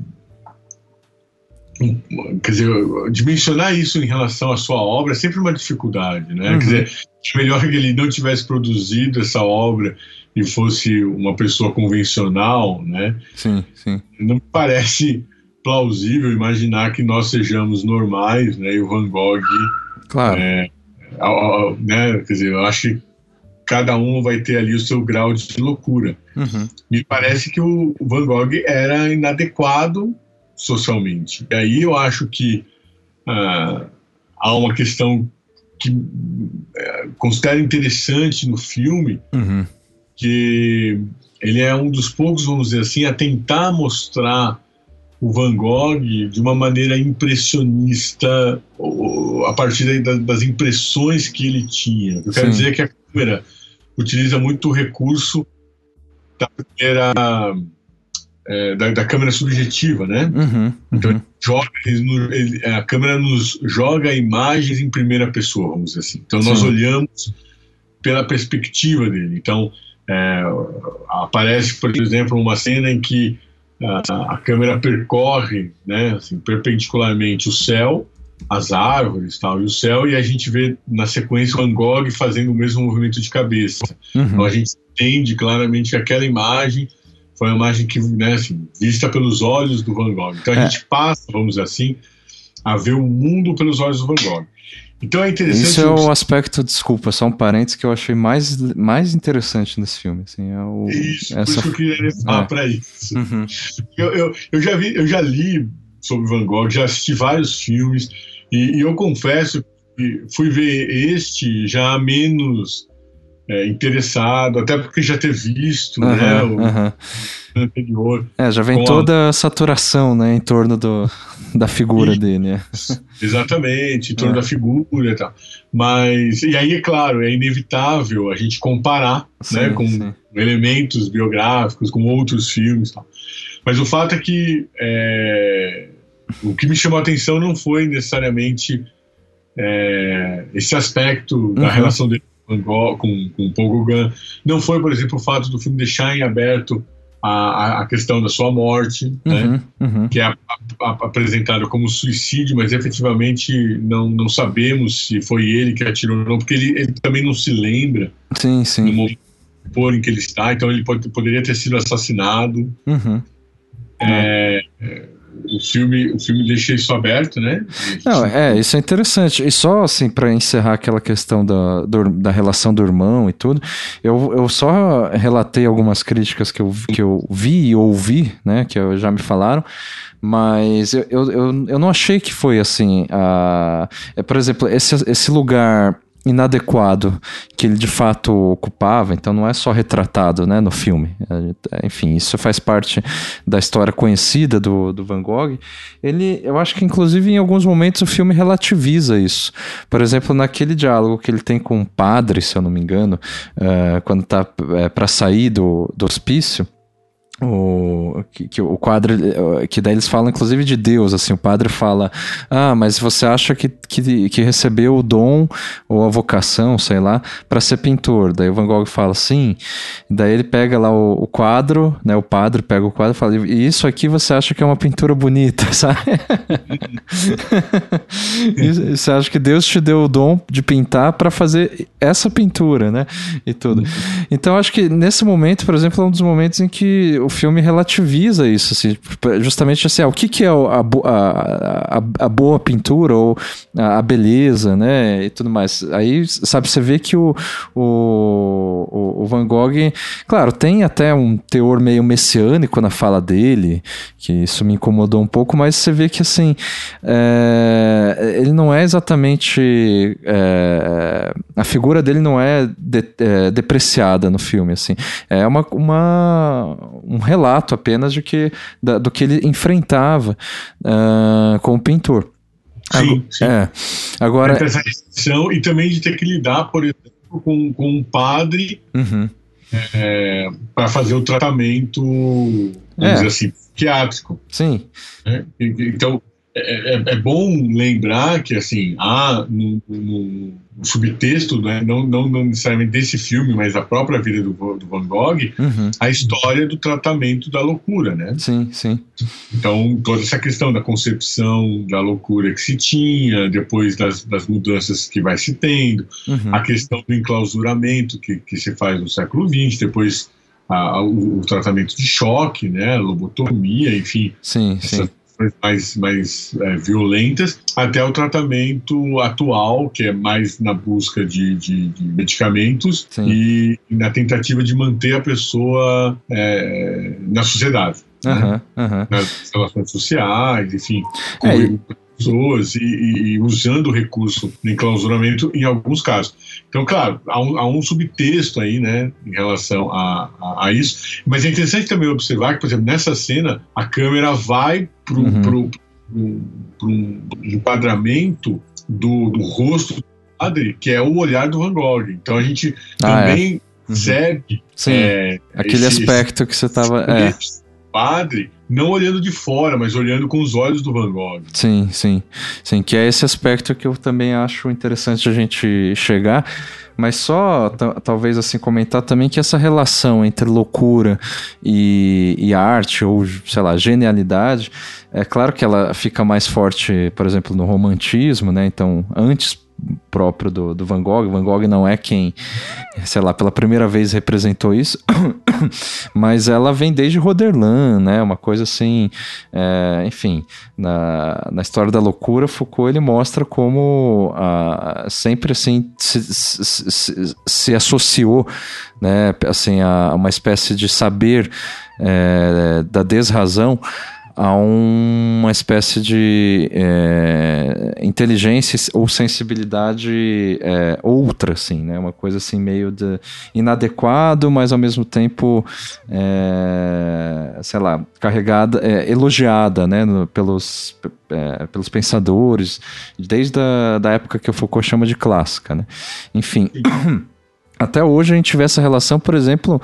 um, quer dizer, dimensionar isso em relação à sua obra é sempre uma dificuldade, né? Uhum. Quer dizer, melhor que ele não tivesse produzido essa obra e fosse uma pessoa convencional, né? Sim, sim. Não me parece plausível imaginar que nós sejamos normais, né? E o Van Gogh, claro. É, né? Quer dizer, eu acho que cada um vai ter ali o seu grau de loucura. Uhum. Me parece que o Van Gogh era inadequado socialmente. E aí eu acho que ah, há uma questão que é, considero interessante no filme, uhum. Que ele é um dos poucos, vamos dizer assim, a tentar mostrar o Van Gogh de uma maneira impressionista, a partir das impressões que ele tinha. Eu quero Sim. dizer que a câmera utiliza muito o recurso da primeira é, da, da, câmera subjetiva, né? Uhum, uhum. Então joga, ele, ele, a câmera nos joga imagens em primeira pessoa, vamos dizer assim. Então nós Sim. olhamos pela perspectiva dele. Então é, aparece, por exemplo, uma cena em que a, a câmera percorre, né, assim, perpendicularmente o céu as árvores tal, e o céu, e a gente vê na sequência o Van Gogh fazendo o mesmo movimento de cabeça. Uhum. Então a gente entende claramente que aquela imagem foi uma imagem que, né, assim, vista pelos olhos do Van Gogh. Então a é. gente passa, vamos dizer assim, a ver o mundo pelos olhos do Van Gogh. Então é interessante. Isso é o aspecto, desculpa, só um parênteses que eu achei mais, mais interessante nesse filme. Assim, é o, isso, essa... por isso que eu queria [LAUGHS] falar é. para isso. Uhum. Eu, eu, eu, já vi, eu já li sobre Van Gogh, já assisti vários filmes, e, e eu confesso que fui ver este já menos é, interessado, até porque já ter visto uhum, né, o uhum. anterior. É, já vem toda a... a saturação né, em torno do, da figura e, dele. Né? Exatamente, em torno é. da figura e tal. Mas, e aí, é claro, é inevitável a gente comparar sim, né, com sim. elementos biográficos, com outros filmes e tal. Mas o fato é que é, o que me chamou a atenção não foi necessariamente é, esse aspecto uhum. da relação dele com, com, com Paul Gauguin. Não foi, por exemplo, o fato do filme deixar em aberto a, a questão da sua morte, né? uhum, né? uhum. que é a, a, apresentada como suicídio, mas efetivamente não, não sabemos se foi ele que atirou ou não, porque ele, ele também não se lembra sim, sim. no momento em que ele está, então ele pode, poderia ter sido assassinado. Uhum. É, é o filme, o filme deixa isso aberto, né? Não, é, isso é interessante. E só assim, para encerrar aquela questão da, do, da relação do irmão e tudo, eu, eu só relatei algumas críticas que eu, que eu vi e ouvi, né? Que já me falaram. Mas eu, eu, eu, eu não achei que foi assim. Uh, é, por exemplo, esse, esse lugar inadequado que ele de fato ocupava, então não é só retratado né, no filme. É, enfim, isso faz parte da história conhecida do, do Van Gogh. Ele, eu acho que inclusive em alguns momentos o filme relativiza isso. Por exemplo, naquele diálogo que ele tem com o padre, se eu não me engano, uh, quando está é, para sair do, do hospício o, que, que, o quadro que daí eles falam inclusive de Deus assim o padre fala ah mas você acha que, que, que recebeu o dom ou a vocação sei lá para ser pintor? Daí o Van Gogh fala sim. Daí ele pega lá o, o, quadro né o padre pega o quadro e fala e isso aqui você acha que é uma pintura bonita [LAUGHS] sabe? [LAUGHS] Você acha que Deus te deu o dom de pintar para fazer essa pintura né e tudo. Então acho que nesse momento por exemplo é um dos momentos em que o filme relativiza isso, assim, justamente assim, ah, o que, que é a, a, a, a boa pintura ou a, beleza, né, e tudo mais. Aí, sabe, você vê que o, o, o Van Gogh, claro, tem até um teor meio messiânico na fala dele, que isso me incomodou um pouco, mas você vê que, assim, é, ele não é exatamente... É, a figura dele não é, de, é, depreciada no filme, assim. É uma, uma um relato apenas de que, da, do que ele enfrentava uh, como pintor. Sim, sim. É. Agora, essa restrição e também de ter que lidar, por exemplo, com, com um padre uhum. é, para fazer o tratamento, vamos é. dizer assim, psiquiátrico. Sim. É, então, é, é, é, bom lembrar que, assim, há no, no subtexto, né, não, não, não, necessariamente desse filme, mas da própria vida do, do Van Gogh, uhum. a história do tratamento da loucura, né? Sim, sim. Então, toda essa questão da concepção da loucura que se tinha, depois das, das mudanças que vai se tendo, uhum. a questão do enclausuramento que, que se faz no século XX, depois a, o, o, tratamento de choque, né, a lobotomia, enfim. Sim, sim mais, mais é, violentas, até o tratamento atual, que é mais na busca de, de, de medicamentos Sim. e na tentativa de manter a pessoa é, na sociedade. Uhum, né? uhum. Nas relações sociais, enfim. É, e pessoas e, e, usando o recurso de enclausuramento em alguns casos. Então, claro, há um, há um subtexto aí, né, em relação a, a, a, isso. Mas é interessante também observar que, por exemplo, nessa cena, a câmera vai para uhum. um enquadramento do, do rosto do padre, que é o olhar do Van Gogh. Então, a gente ah, também é. segue... Sim, é, aquele esse, aspecto que você estava... É. Padre não olhando de fora, mas olhando com os olhos do Van Gogh. Sim, sim. Sim, que é esse aspecto que eu também acho interessante a gente chegar. Mas só, talvez assim, comentar também que essa relação entre loucura e, e arte, ou, sei lá, genialidade, é claro que ela fica mais forte, por exemplo, no romantismo, né? Então, antes próprio do, do Van Gogh. Van Gogh não é quem, sei lá, pela primeira vez representou isso, [COUGHS] mas ela vem desde Roderlan, né? Uma coisa assim, é, enfim, na, na história da loucura, Foucault ele mostra como ah, sempre assim se, se, se, se, associou, né? Assim, a uma espécie de saber é, da desrazão a uma espécie de é, inteligência ou sensibilidade é, outra, assim, né? Uma coisa assim meio de inadequado, mas ao mesmo tempo, é, sei lá, carregada, é, elogiada, né? No, pelos, é, pelos pensadores, desde a da época que o Foucault chama de clássica, né? Enfim. [CLEARS THROAT] até hoje a gente vê essa relação, por exemplo,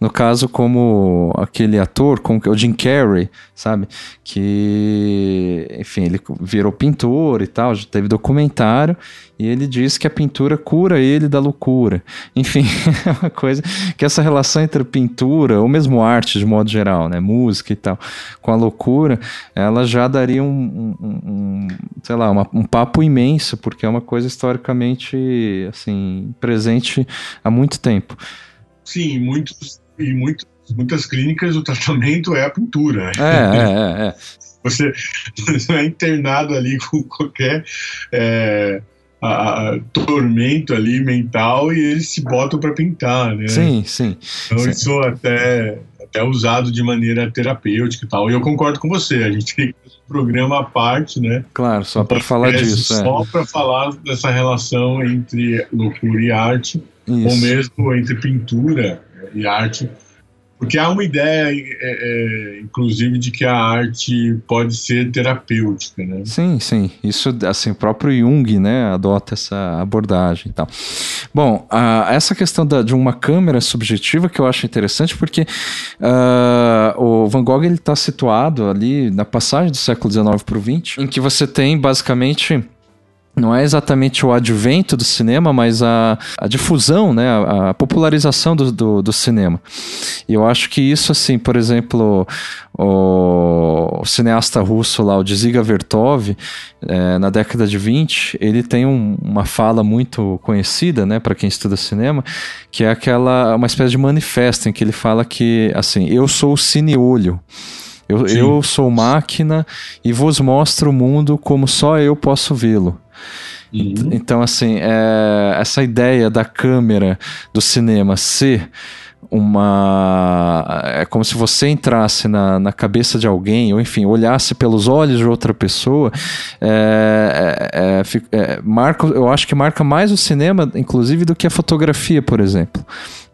no caso como aquele ator, com o Jim Carrey, sabe? Que, enfim, ele virou pintor e tal, já teve documentário, e ele diz que a pintura cura ele da loucura. Enfim, [LAUGHS] é uma coisa que essa relação entre pintura, ou mesmo arte de modo geral, né, música e tal, com a loucura, ela já daria um, um, um sei lá, uma, um papo imenso, porque é uma coisa historicamente, assim, presente há muito tempo. Sim, muitos e muitos, muitas clínicas o tratamento é a pintura. Né? É, é, é, é. Você, [LAUGHS] você é internado ali com qualquer é, a, a, tormento ali mental e eles se botam para pintar, né? Sim, sim. Então sim. isso até é usado de maneira terapêutica e tal. E eu concordo com você, a gente tem um programa à parte, né? Claro, só para falar disso. É. Só é. para falar dessa relação entre loucura e arte, Isso. ou mesmo entre pintura e arte, porque há uma ideia, é, é, inclusive, de que a arte pode ser terapêutica, né? Sim, sim. Isso, assim, o próprio Jung, né, adota essa abordagem e tal. Bom, essa questão da, de uma câmera subjetiva que eu acho interessante, porque uh, o Van Gogh ele está situado ali na passagem do século XIX para o XX, em que você tem basicamente não é exatamente o advento do cinema, mas a, a difusão, né, a, a popularização do, do, do, cinema. E eu acho que isso, assim, por exemplo, o, o cineasta russo lá, o Dziga Vertov, é, na década de 20, ele tem um, uma fala muito conhecida, né, para quem estuda cinema, que é aquela, uma espécie de manifesto em que ele fala que, assim, eu sou o cine-olho. Eu, eu sou máquina e vos mostro o mundo como só eu posso vê-lo. Uhum. Então, assim, é, essa ideia da câmera do cinema ser uma. É como se você entrasse na, na cabeça de alguém, ou enfim, olhasse pelos olhos de outra pessoa. É, é, é, é marca, eu acho que marca mais o cinema, inclusive, do que a fotografia, por exemplo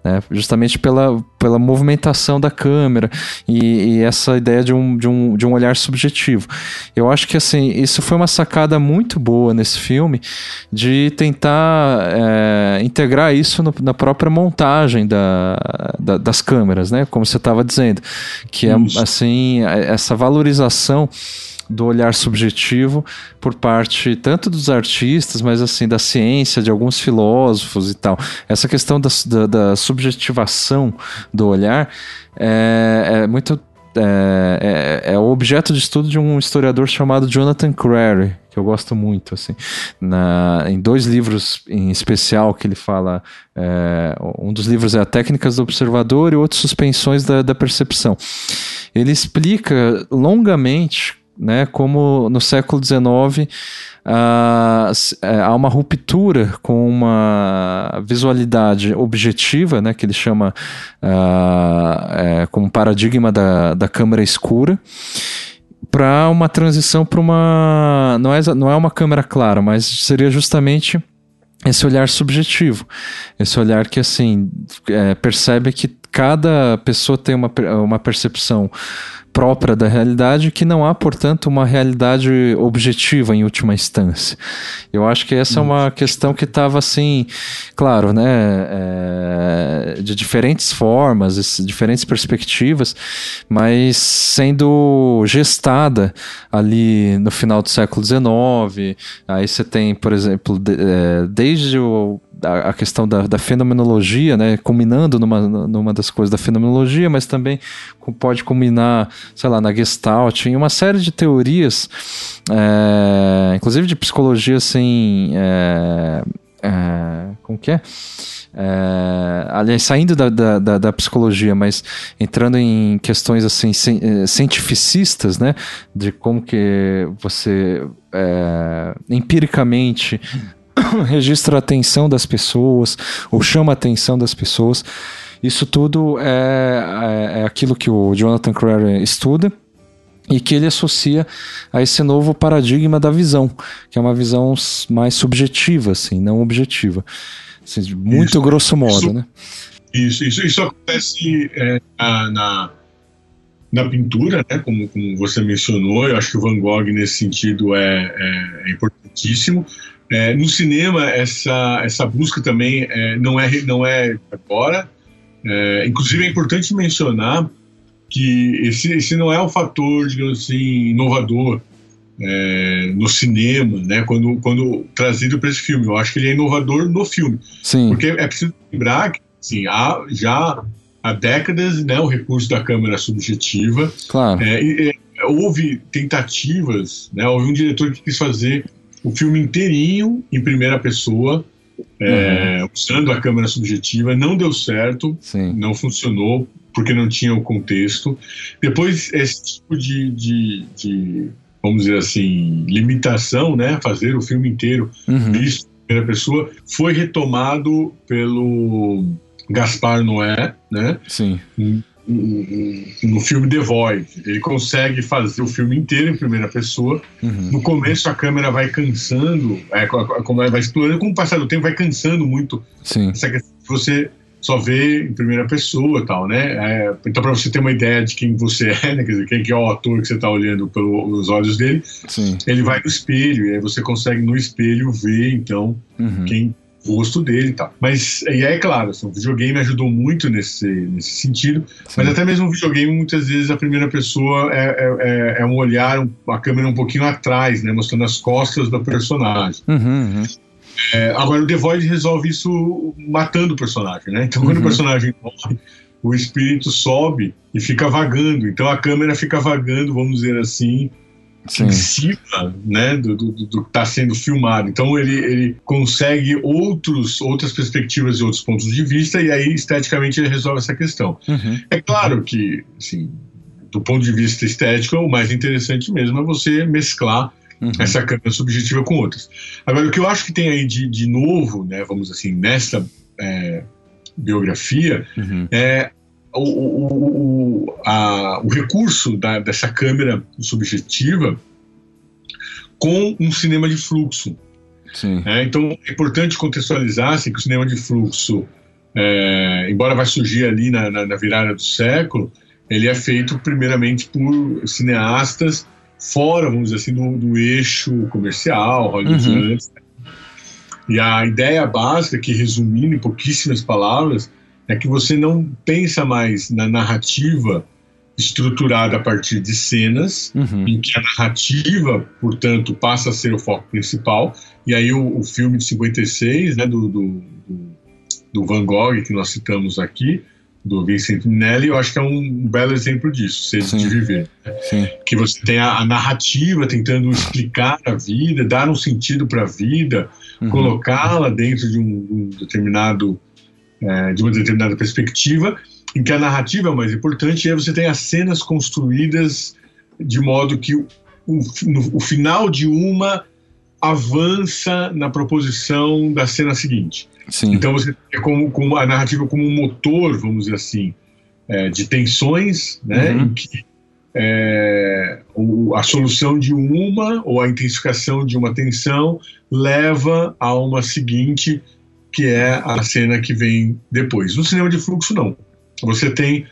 né? justamente pela, pela movimentação da câmera e, e, essa ideia de um, de, um, de um olhar subjetivo. Eu acho que assim, isso foi uma sacada muito boa nesse filme de tentar é, integrar isso no, na própria montagem da, da, das câmeras, né? como você estava dizendo, que é assim essa valorização do olhar subjetivo por parte tanto dos artistas, mas assim da ciência, de alguns filósofos e tal. Essa questão da, da, da subjetivação do olhar é, é muito é, é, é, o objeto de estudo de um historiador chamado Jonathan Crary, que eu gosto muito, assim, na, em dois livros em especial que ele fala, é, um dos livros é a Técnicas do Observador e outro Suspensões da, da Percepção. Ele explica longamente né, como no século XIX uh, há uma ruptura com uma visualidade objetiva, né, que ele chama uh, é, como paradigma da, da câmera escura, para uma transição para uma. Não é, não é uma câmera clara, mas seria justamente esse olhar subjetivo, esse olhar que assim é, percebe que cada pessoa tem uma, uma percepção própria da realidade que não há, portanto, uma realidade objetiva em última instância. Eu acho que essa é uma questão que estava assim, claro, né, é, de diferentes formas, diferentes perspectivas, mas sendo gestada ali no final do século XIX. Aí você tem, por exemplo, de, é, desde o a, questão da, da, fenomenologia, né, combinando numa, numa das coisas da fenomenologia, mas também pode combinar, sei lá, na Gestalt, em uma série de teorias, é, inclusive de psicologia assim, é, é, como que é? É, aliás, saindo da, da, da, psicologia, mas entrando em questões assim é, cientificistas, né, de como que você é, empiricamente [COUGHS] registra a atenção das pessoas ou chama a atenção das pessoas. Isso tudo é, é, é aquilo que o Jonathan Crary estuda e que ele associa a esse novo paradigma da visão, que é uma visão mais subjetiva, assim, não objetiva. Assim, muito isso, grosso modo, isso, né? Isso, isso, isso acontece é, na, na pintura, né? Como, como você mencionou, eu acho que o Van Gogh nesse sentido é, é, é importantíssimo. É, no cinema, essa, essa busca também é, não, é, não é agora. É, inclusive, é importante mencionar que esse, esse não é um fator, digamos assim, inovador é, no cinema, né, quando, quando trazido para esse filme. Eu acho que ele é inovador no filme. Sim. Porque é preciso lembrar que assim, há já há décadas né, o recurso da câmera subjetiva. Claro. É, houve tentativas, né, houve um diretor que quis fazer o filme inteirinho em primeira pessoa, é, uhum. usando a câmera subjetiva, não deu certo, Sim. não funcionou porque não tinha o contexto. Depois esse tipo de, de, de vamos dizer assim, limitação, né, fazer o filme inteiro uhum. visto primeira pessoa foi retomado pelo Gaspar Noé, né? Sim. No filme The Void. Ele consegue fazer o filme inteiro em primeira pessoa. Uhum. No começo a câmera vai cansando, é, como vai explorando, com o passar do tempo vai cansando muito. Sim. Essa questão de você só vê em primeira pessoa tal, né? É, então, para você ter uma ideia de quem você [LAUGHS] é, né? Quer dizer, quem que é o ator que você está olhando pelos olhos dele, Sim. ele vai no espelho e aí você consegue no espelho ver, então, uhum. quem o rosto dele e tal. Mas, e é claro, assim, o videogame ajudou muito nesse, nesse sentido, Sim. mas até mesmo o videogame, muitas vezes, a primeira pessoa é, é, é, é um olhar, a câmera um pouquinho atrás, né? Mostrando as costas do personagem. Uhum, uhum. É, agora, o The Void resolve isso matando o personagem, né? Então, quando uhum. o personagem morre, o espírito sobe e fica vagando. Então, a câmera fica vagando, vamos dizer assim, Sim. em cima né, do, do, do que está sendo filmado. Então, ele, ele consegue outros, outras perspectivas e outros pontos de vista, e aí, esteticamente, ele resolve essa questão. Uhum. É claro que, assim, do ponto de vista estético, o mais interessante mesmo é você mesclar uhum. essa câmera subjetiva com outras. Agora, o que eu acho que tem aí de, de novo, né, vamos assim, nessa é, biografia, uhum. é o, o, o, a, o recurso da, dessa câmera subjetiva com um cinema de fluxo. É, então, é importante contextualizar assim, que o cinema de fluxo, é, embora vai surgir ali na, na, na virada do século, ele é feito primeiramente por cineastas fora, vamos dizer assim, do, do eixo comercial, Hollywood uhum. E a ideia básica, que resumindo em pouquíssimas palavras, é que você não pensa mais na narrativa estruturada a partir de cenas, uhum. em que a narrativa, portanto, passa a ser o foco principal. E aí o, o filme de 56, né, do, do, do Van Gogh, que nós citamos aqui, do Vincent Minelli, eu acho que é um belo exemplo disso, Sede de Viver. Né? Que você tem a, a, narrativa tentando explicar a vida, dar um sentido para a vida, uhum. colocá-la dentro de um, um determinado, é, de uma determinada perspectiva, em que a narrativa é mais importante, e aí você tem as cenas construídas de modo que o, o, no, o final de uma avança na proposição da cena seguinte. Sim. Então você é como, como, a narrativa como um motor, vamos dizer assim, é, de tensões, né, uhum. em que é, o, a solução de uma ou a intensificação de uma tensão leva a uma seguinte, que é a cena que vem depois. No cinema de fluxo, não. Você tem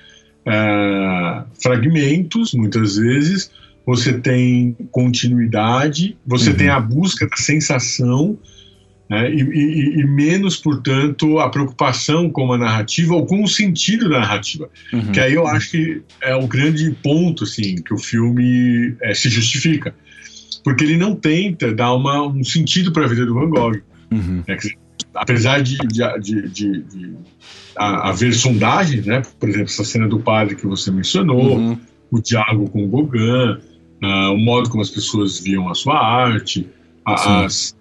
é, fragmentos, muitas vezes, você tem continuidade, você uhum. tem a busca da sensação, né, e, e, e, menos, portanto, a preocupação com a narrativa ou com o sentido da narrativa. Uhum. Que aí eu acho que é o grande ponto assim, que o filme é, se justifica. Porque ele não tenta dar uma, um sentido para a vida do Van Gogh. Uhum. Né, apesar de, de, de, de, de haver sondagens, né, por exemplo, essa cena do padre que você mencionou, uhum. o diálogo com o Gauguin, uh, o modo como as pessoas viam a sua arte, a, as,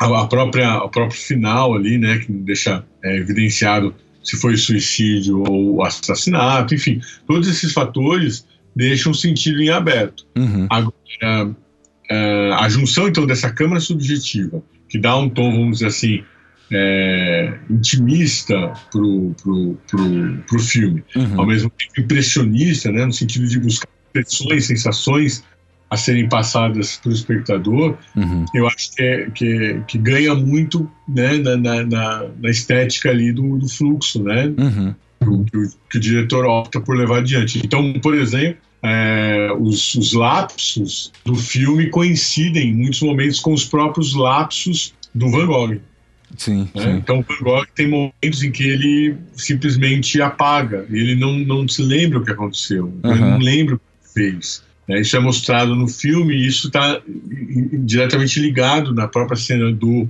a, a, própria, o próprio final ali, né, que deixa é, evidenciado se foi suicídio ou assassinato, enfim, todos esses fatores deixam sentido em aberto. Uhum. Agora, uh, a junção então dessa câmara subjetiva, que dá um tom, vamos dizer assim, é, intimista pro, pro, pro, pro filme, uhum. ao mesmo tempo impressionista, né, no sentido de buscar expressões, sensações a serem passadas para o espectador, uhum. eu acho que, é, que, que, ganha muito né, na, na, na, estética ali do, do fluxo, né? Uhum. Que, o, que, o, diretor opta por levar adiante. Então, por exemplo, é, os, os lapsos do filme coincidem em muitos momentos com os próprios lapsos do Van Gogh. Sim, né? sim. Então, o Van Gogh tem momentos em que ele simplesmente apaga, ele não, não se lembra o que aconteceu, uhum. ele não lembra o que fez. Né? Isso é mostrado no filme e isso está diretamente ligado na própria cena do,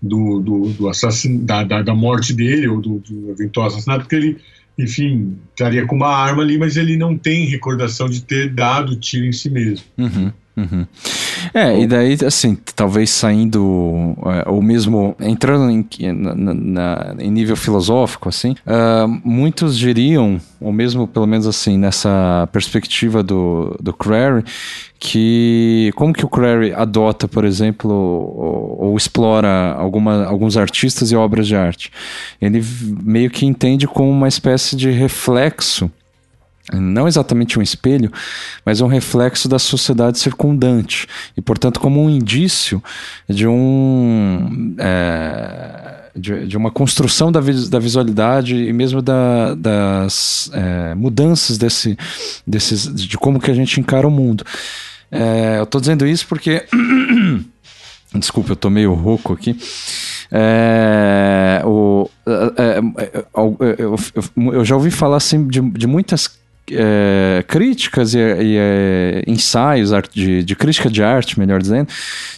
do, do, do assassino, da, da, da, morte dele ou do, do eventual assassinato, porque ele, enfim, estaria com uma arma ali, mas ele não tem recordação de ter dado tiro em si mesmo. Uhum. Uhum. É, e daí, assim, talvez saindo, é, ou mesmo entrando em, na, na, em nível filosófico, assim, uh, muitos diriam, ou mesmo pelo menos assim, nessa perspectiva do, do Crary, que como que o Crary adota, por exemplo, ou, ou, explora alguma, alguns artistas e obras de arte. Ele meio que entende como uma espécie de reflexo não exatamente um espelho, mas um reflexo da sociedade circundante e, portanto, como um indício de um é, de, de, uma construção da, da visualidade e mesmo da, das é, mudanças desse, desses, de como que a gente encara o mundo. É, eu estou dizendo isso porque [COUGHS] Desculpa, eu tô meio rouco aqui. É, o, é, é, é eu, eu, já ouvi falar assim, de, de muitas é, críticas e, e é, ensaios de, de, crítica de arte, melhor dizendo,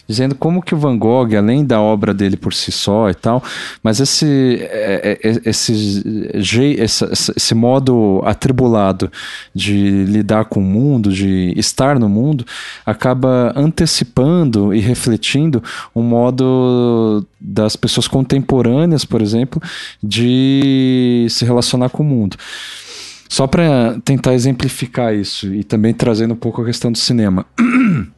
dizendo como que o Van Gogh, além da obra dele por si só e tal, mas esse, é, é, é esse, esse, esse modo atribulado de lidar com o mundo, de estar no mundo, acaba antecipando e refletindo um modo das pessoas contemporâneas, por exemplo, de se relacionar com o mundo. Só para tentar exemplificar isso e também trazendo um pouco a questão do cinema. [CLEARS THROAT]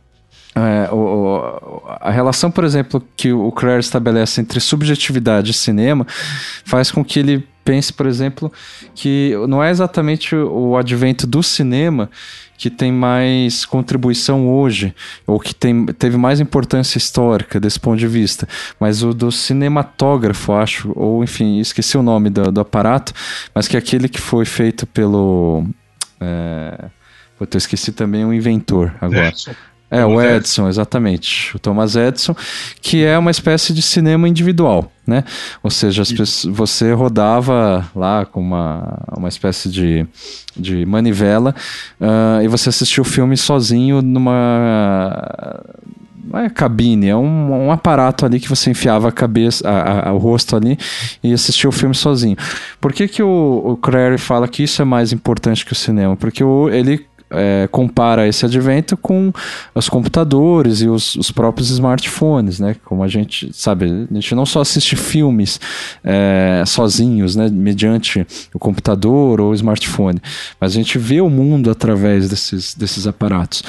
É, o, a relação, por exemplo, que o Clare estabelece entre subjetividade e cinema faz com que ele pense, por exemplo, que não é exatamente o advento do cinema que tem mais contribuição hoje, ou que tem, teve mais importância histórica desse ponto de vista, mas o do cinematógrafo, acho, ou enfim, esqueci o nome do, do aparato, mas que é aquele que foi feito pelo. É, eu esqueci também o inventor agora. Edson. É, o Edson, exatamente. O Thomas Edison, que é uma espécie de cinema individual, né? Ou seja, pessoas, você rodava lá com uma, uma espécie de, de manivela uh, e você assistia o filme sozinho numa não é cabine, é um, um aparato ali que você enfiava a cabeça, a, a, o rosto ali e assistia o filme sozinho. Por que, que o, o Crary fala que isso é mais importante que o cinema? Porque o, ele é, compara esse advento com os computadores e os, os, próprios smartphones, né? Como a gente sabe, a gente não só assiste filmes é, sozinhos, né? Mediante o computador ou o smartphone, mas a gente vê o mundo através desses, desses aparatos.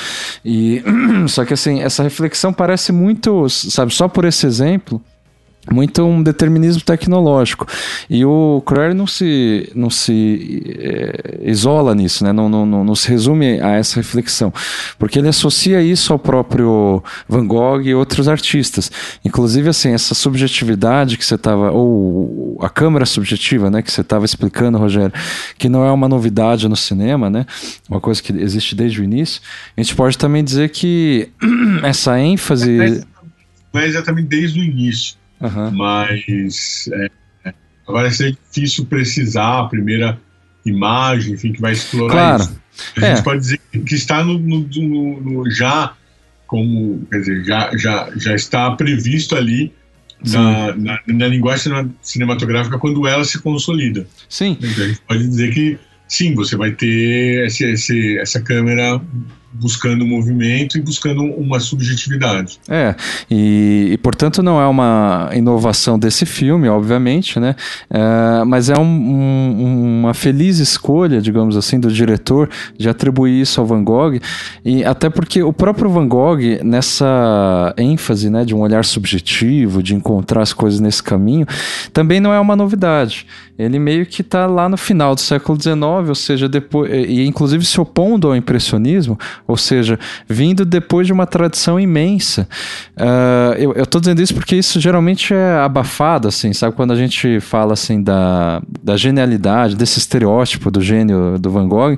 E [CLEARS THROAT] só que assim, essa reflexão parece muito, sabe, só por esse exemplo muito um determinismo tecnológico. E o Crowley não se, não se é, isola nisso, né? não, não, não, não, se resume a essa reflexão, porque ele associa isso ao próprio Van Gogh e outros artistas. Inclusive, assim, essa subjetividade que você estava, ou a câmera subjetiva, né, que você estava explicando, Rogério, que não é uma novidade no cinema, né? uma coisa que existe desde o início, a gente pode também dizer que [CLEARS THROAT] essa ênfase... Não é exatamente desde o início Uhum. Mas é, agora é difícil precisar a primeira imagem, enfim, que vai explorar claro. isso. A é. gente pode dizer que está no, no, no, no, já como, quer dizer, já, já, já está previsto ali na, na, na, linguagem cinematográfica quando ela se consolida. Sim. Então a gente pode dizer que sim, você vai ter esse, esse, essa câmera buscando movimento e buscando uma subjetividade. É, e, e, portanto não é uma inovação desse filme, obviamente, né? É, mas é um, um, uma feliz escolha, digamos assim, do diretor de atribuir isso ao Van Gogh, e até porque o próprio Van Gogh, nessa ênfase né, de um olhar subjetivo, de encontrar as coisas nesse caminho, também não é uma novidade. Ele meio que está lá no final do século XIX, ou seja, depois, e inclusive se opondo ao impressionismo, ou seja, vindo depois de uma tradição imensa. Uh, eu estou dizendo isso porque isso geralmente é abafado, assim, sabe? Quando a gente fala assim da, da genialidade, desse estereótipo do gênio do Van Gogh,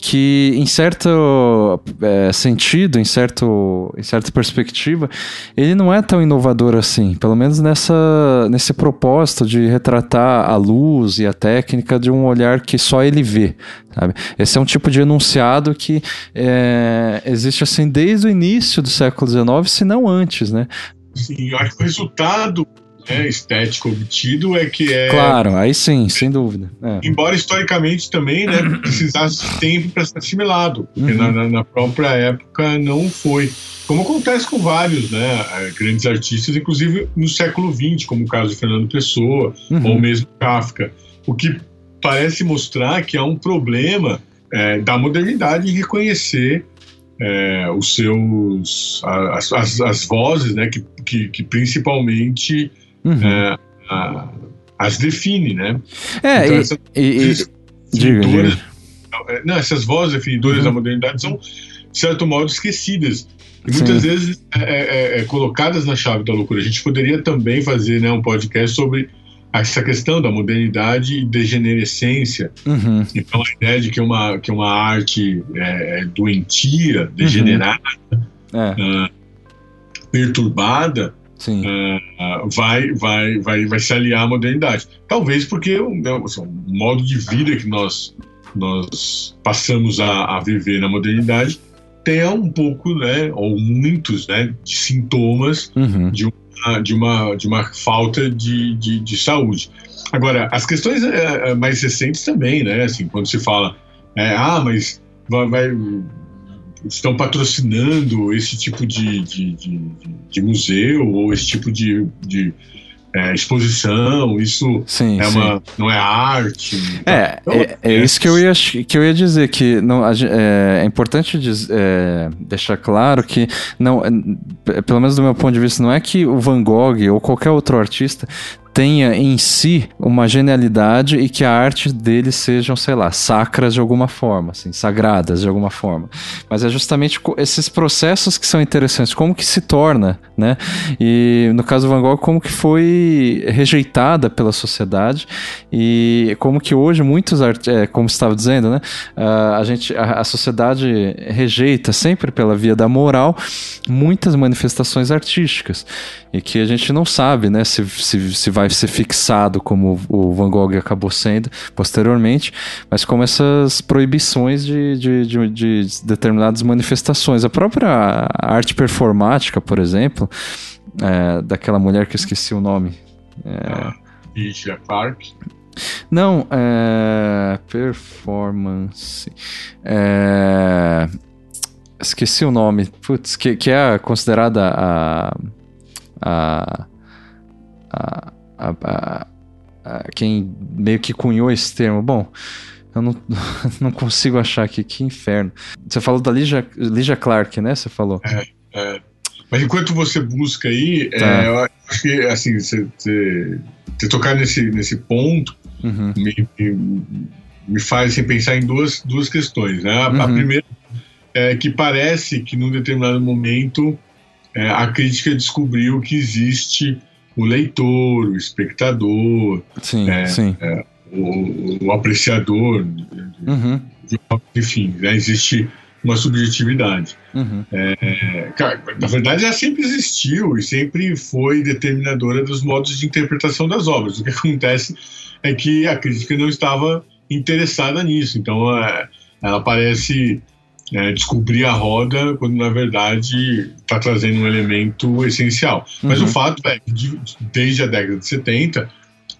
que em certo é, sentido, em, certo, em certa perspectiva, ele não é tão inovador assim, pelo menos nessa, nesse propósito de retratar a luz e a técnica de um olhar que só ele vê. Sabe? Esse é um tipo de enunciado que é, existe assim desde o início do século XIX, se não antes, né? Sim, eu acho que o resultado né, estético obtido é que é. Claro, aí sim, sem dúvida. É. Embora historicamente também né, [CLEARS THROAT] precisasse de tempo para ser assimilado, porque uhum. na, na, própria época não foi. como acontece com vários né, grandes artistas, inclusive no século XX, como o caso de Fernando Pessoa, uhum. ou mesmo Kafka. O que parece mostrar que há um problema é, da modernidade em reconhecer é, os seus as, as, as, vozes né, que, que, que principalmente uhum. é, a, as define, né? É, então, e, essas, e, e, diga, diga. É, não, essas vozes definidoras uhum. da modernidade são, de certo modo, esquecidas. E muitas Sim. vezes é, é, é, colocadas na chave da loucura. A gente poderia também fazer né, um podcast sobre essa questão da modernidade e degenerescência. Uhum. Então, a ideia de que uma, que uma arte é, doentia, degenerada, uhum. uh, perturbada, uh, vai, vai, vai, vai se aliar à modernidade. Talvez porque né, assim, o modo de vida que nós, nós passamos a, a viver na modernidade tenha um pouco, né, ou muitos, né, de sintomas uhum. de, uma, de, uma, de uma falta de, de, de saúde. Agora, as questões é, mais recentes também, né, assim, quando se fala, é, ah, mas vai, vai, estão patrocinando esse tipo de, de, de, de museu ou esse tipo de, de é, exposição, isso sim, é uma, não é arte. É, então, é, é, é, isso que eu ia, que eu ia dizer, que não, é, é importante diz, é, deixar claro que, não, é, pelo menos do meu ponto de vista, não é que o Van Gogh ou qualquer outro artista tenha em si uma genialidade e que a arte dele sejam, sei lá, sacras de alguma forma, assim, sagradas de alguma forma. Mas é justamente esses processos que são interessantes, como que se torna, né? E no caso do Van Gogh, como que foi rejeitada pela sociedade e como que hoje muitos, é, como estava dizendo, né? A gente, a, a sociedade rejeita sempre pela via da moral muitas manifestações artísticas e que a gente não sabe, né, se, se, se vai ser fixado como o Van Gogh acabou sendo posteriormente, mas como essas proibições de, de, de, de determinadas manifestações. A própria arte performática, por exemplo, é, daquela mulher que eu esqueci o nome. É... Clark. Não, é. Performance. É. Esqueci o nome. Putz, que, que é considerada a a, a, a, a, quem meio que cunhou esse termo. Bom, eu não, [LAUGHS] não consigo achar aqui, que inferno. Você falou da Ligia, Ligia Clark, né? Você falou. É, é. Mas enquanto você busca aí, é, tá. é, eu acho que assim, você, você, você tocar nesse, nesse ponto uhum. me, me, me, faz assim, pensar em duas, duas questões. Né? A, uhum. a primeira é que parece que num determinado momento é, a crítica descobriu que existe o leitor, o espectador, sim, é, sim. É, o, o, apreciador, uhum. enfim, né, existe uma subjetividade. Uhum. É, na verdade, ela sempre existiu e sempre foi determinadora dos modos de interpretação das obras. O que acontece é que a crítica não estava interessada nisso, então é, ela parece é, descobrir a roda quando na verdade está trazendo um elemento essencial. Mas uhum. o fato é que de, desde a década de 70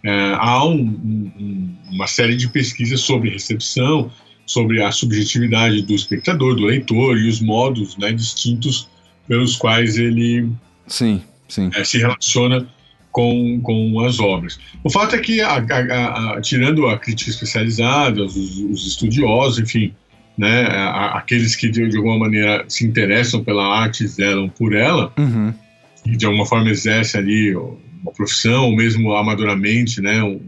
é, há um, um, uma série de pesquisas sobre recepção, sobre a subjetividade do espectador, do leitor e os modos né, distintos pelos quais ele sim, sim. É, se relaciona com, com as obras. O fato é que, a, a, a, tirando a crítica especializada, os, os estudiosos, enfim, né, aqueles que de, de, alguma maneira se interessam pela arte, zelam por ela, uhum. e de alguma forma exercem ali uma profissão, ou mesmo amadoramente, né, um,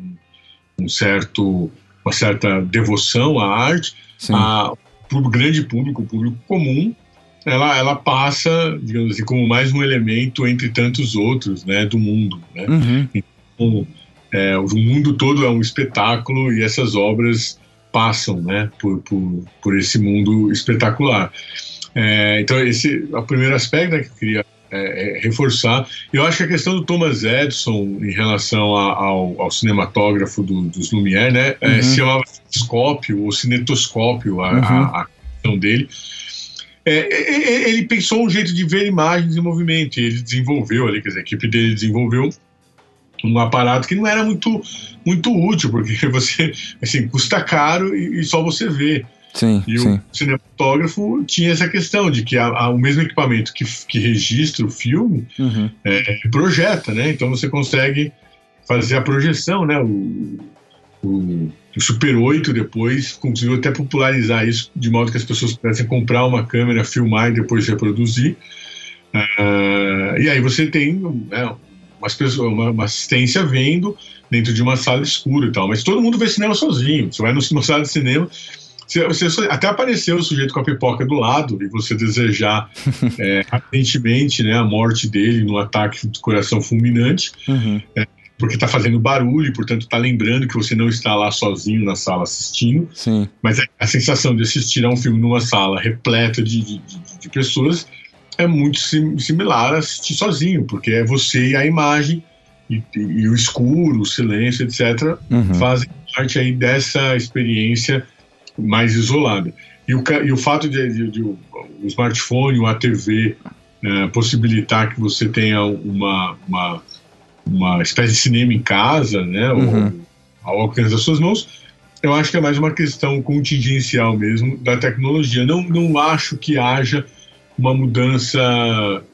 um certo, uma certa devoção à arte, para o grande público, o público comum, ela, ela passa, digamos assim, como mais um elemento entre tantos outros, né, do mundo, né? Uhum. Então, é, o mundo todo é um espetáculo e essas obras passam né, por, por, por esse mundo espetacular. É, então, esse é o primeiro aspecto né, que eu queria é, é, reforçar. Eu acho que a questão do Thomas Edison em relação a, ao, ao, cinematógrafo do, dos Lumière, né, é, uhum. se chamava cinescópio ou cinetoscópio, a, uhum. a, a questão dele. É, ele pensou um jeito de ver imagens em movimento, e ele desenvolveu ali, quer dizer, a equipe dele desenvolveu um aparato que não era muito, muito útil, porque [LAUGHS] você, assim, custa caro e, e só você vê. Sim, e sim. o cinematógrafo tinha essa questão de que a, a, o mesmo equipamento que, que registra o filme uhum. é, projeta, né? Então você consegue fazer a projeção, né? O, o, o, Super 8 depois conseguiu até popularizar isso de modo que as pessoas pudessem comprar uma câmera, filmar e depois reproduzir. Uh, e aí você tem né, umas pessoas, uma, uma, assistência vendo dentro de uma sala escura e tal. Mas todo mundo vê cinema sozinho. Você vai numa sala de cinema, você, você, até apareceu o sujeito com a pipoca do lado e você desejar [LAUGHS] é, aparentemente né, a morte dele no ataque do coração fulminante. Uhum. É, porque está fazendo barulho e, portanto, está lembrando que você não está lá sozinho na sala assistindo. Sim. Mas a, sensação de assistir a um filme numa sala repleta de, de, de pessoas é muito sim, similar a assistir sozinho, porque é você e a imagem e, e o escuro, o silêncio, etc., uhum. fazem parte aí dessa experiência mais isolada. E o, e o fato de, de, de o, smartphone ou a TV é, possibilitar que você tenha uma, uma uma espécie de cinema em casa, né, uhum. ao alcance das suas mãos, eu acho que é mais uma questão contingencial mesmo da tecnologia. Não, não acho que haja uma mudança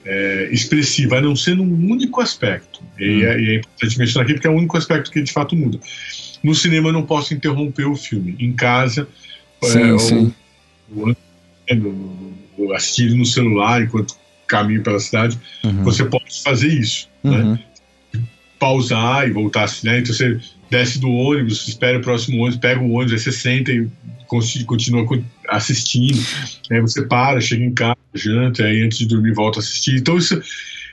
é, expressiva, a não ser num único aspecto. E, é, e, é, importante mencionar aqui porque é o único aspecto que de fato muda. No cinema eu não posso interromper o filme. Em casa, sim, é, sim. Ou, ou, assistir no celular enquanto caminho pela cidade, uhum. você pode fazer isso. Né? Uhum. Né? pausar e voltar assim, né? Então você desce do ônibus, espera o próximo ônibus, pega o ônibus, aí você senta e continua assistindo. Aí você para, chega em casa, janta, aí antes de dormir volta a assistir. Então isso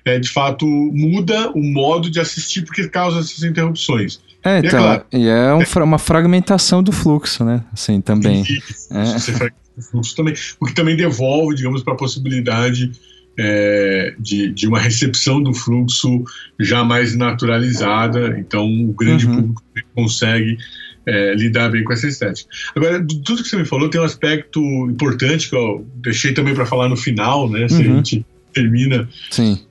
é, de fato muda o modo de assistir porque causa essas interrupções. É, então, e é, claro, e é, um, é uma fragmentação do fluxo, né? Assim, também. Isso, é. Você fragmenta o fluxo também, o que também devolve, digamos, para a possibilidade é, de, de uma recepção do fluxo já mais naturalizada, então o grande uhum. público consegue é, lidar bem com essa estética. Agora, tudo que você me falou tem um aspecto importante que eu deixei também para falar no final, né? Se uhum. a gente termina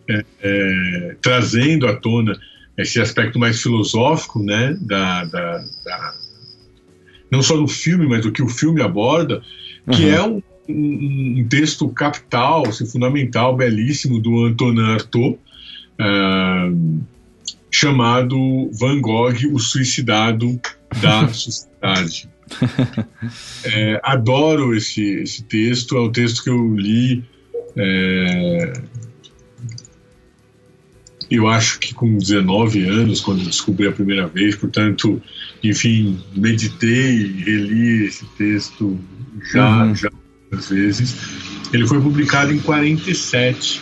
é, é, trazendo à tona esse aspecto mais filosófico, né? Da, da, da, não só do filme, mas do que o filme aborda, que uhum. é um um, um texto capital, assim, fundamental, belíssimo, do Antonin Artaud, uh, chamado Van Gogh, o suicidado da [LAUGHS] sociedade. é, adoro esse, esse texto, é um texto que eu li. É, eu acho que com 19 anos, quando descobri a primeira vez, portanto, enfim, meditei reli esse texto já, uhum. já às vezes. Ele foi publicado em 47.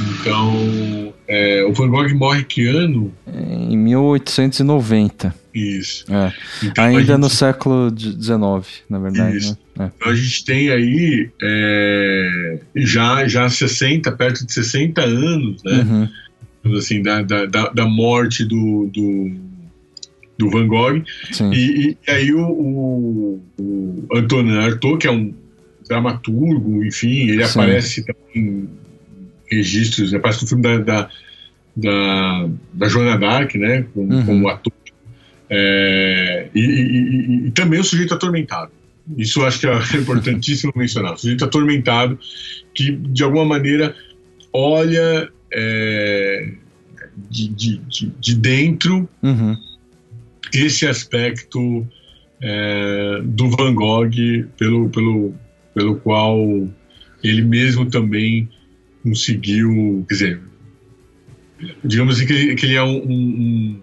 Então, é, o Van Gogh morre que ano? Em 1890. Isso. É. Então, Ainda gente... no século XIX, na verdade. Isso. Né? É. Então a gente tem aí é, já, já 60, perto de 60 anos, né? Uhum. Assim, da, da, da morte do, do, do Van Gogh. E, e, aí o, o, o Antonin Artaud, que é um dramaturgo, enfim, ele Sim. aparece em registros, aparece no filme da, da, da, da Joana Dark, né, como, uhum. como ator, é, e, e, e, e, também o sujeito atormentado. Isso eu acho que é [LAUGHS] importantíssimo mencionar. O sujeito atormentado que, de alguma maneira, olha é, de, de, de, de, dentro uhum. esse aspecto é, do Van Gogh pelo, pelo, pelo qual ele mesmo também conseguiu, quer dizer, digamos assim que ele, que ele é um, um,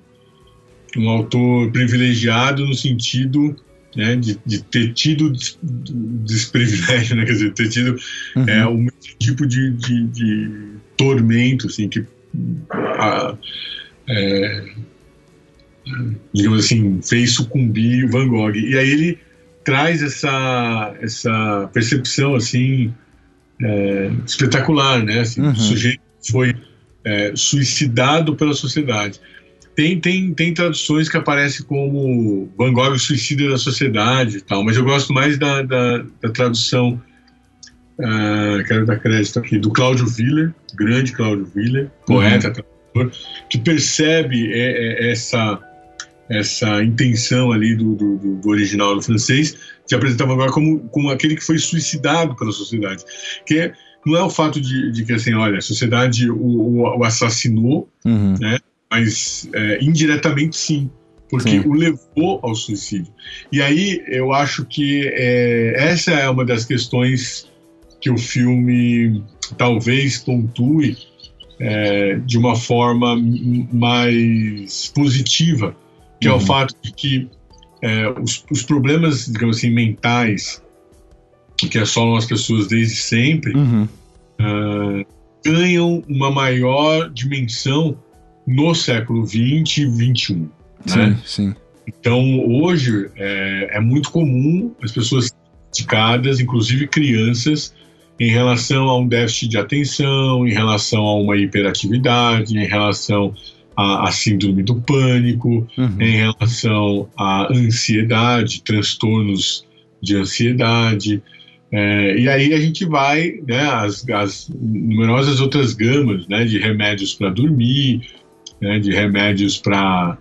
um, autor privilegiado no sentido né, de, de ter tido desprivilégio, né, quer dizer, ter tido uhum. é, um tipo de, de, de, tormento, assim, que a, é, digamos assim, fez sucumbir Van Gogh. E aí ele traz essa, essa percepção assim é, espetacular, né? Assim, uhum. O sujeito foi é, suicidado pela sociedade. Tem, tem, tem traduções que aparecem como Van Gogh suicida da sociedade e tal, mas eu gosto mais da, da, da tradução, uh, quero dar crédito aqui, do Cláudio Willer, grande Cláudio Willer, poeta, uhum. tradutor, que percebe é, é, essa essa intenção ali do, do, do, original do francês de apresentar Van Gogh como, como aquele que foi suicidado pela sociedade. Que é, não é o fato de, de que, assim, olha, a sociedade o, o assassinou, uhum. né? mas é, indiretamente sim, porque sim. o levou ao suicídio. E aí eu acho que é, essa é uma das questões que o filme talvez pontue é, de uma forma mais positiva, que uhum. é o uhum. fato de que é, os, os, problemas, digamos assim, mentais que assolam as pessoas desde sempre uhum. uh, ganham uma maior dimensão no século XX e XXI. Né? Sim, sim. Então, hoje é, é muito comum as pessoas criticadas, inclusive crianças, em relação a um déficit de atenção, em relação a uma hiperatividade, em relação à, síndrome do pânico, uhum. em relação à ansiedade, transtornos de ansiedade. É, e aí a gente vai, né, as, as numerosas outras gamas, né, de remédios para dormir, né, de remédios para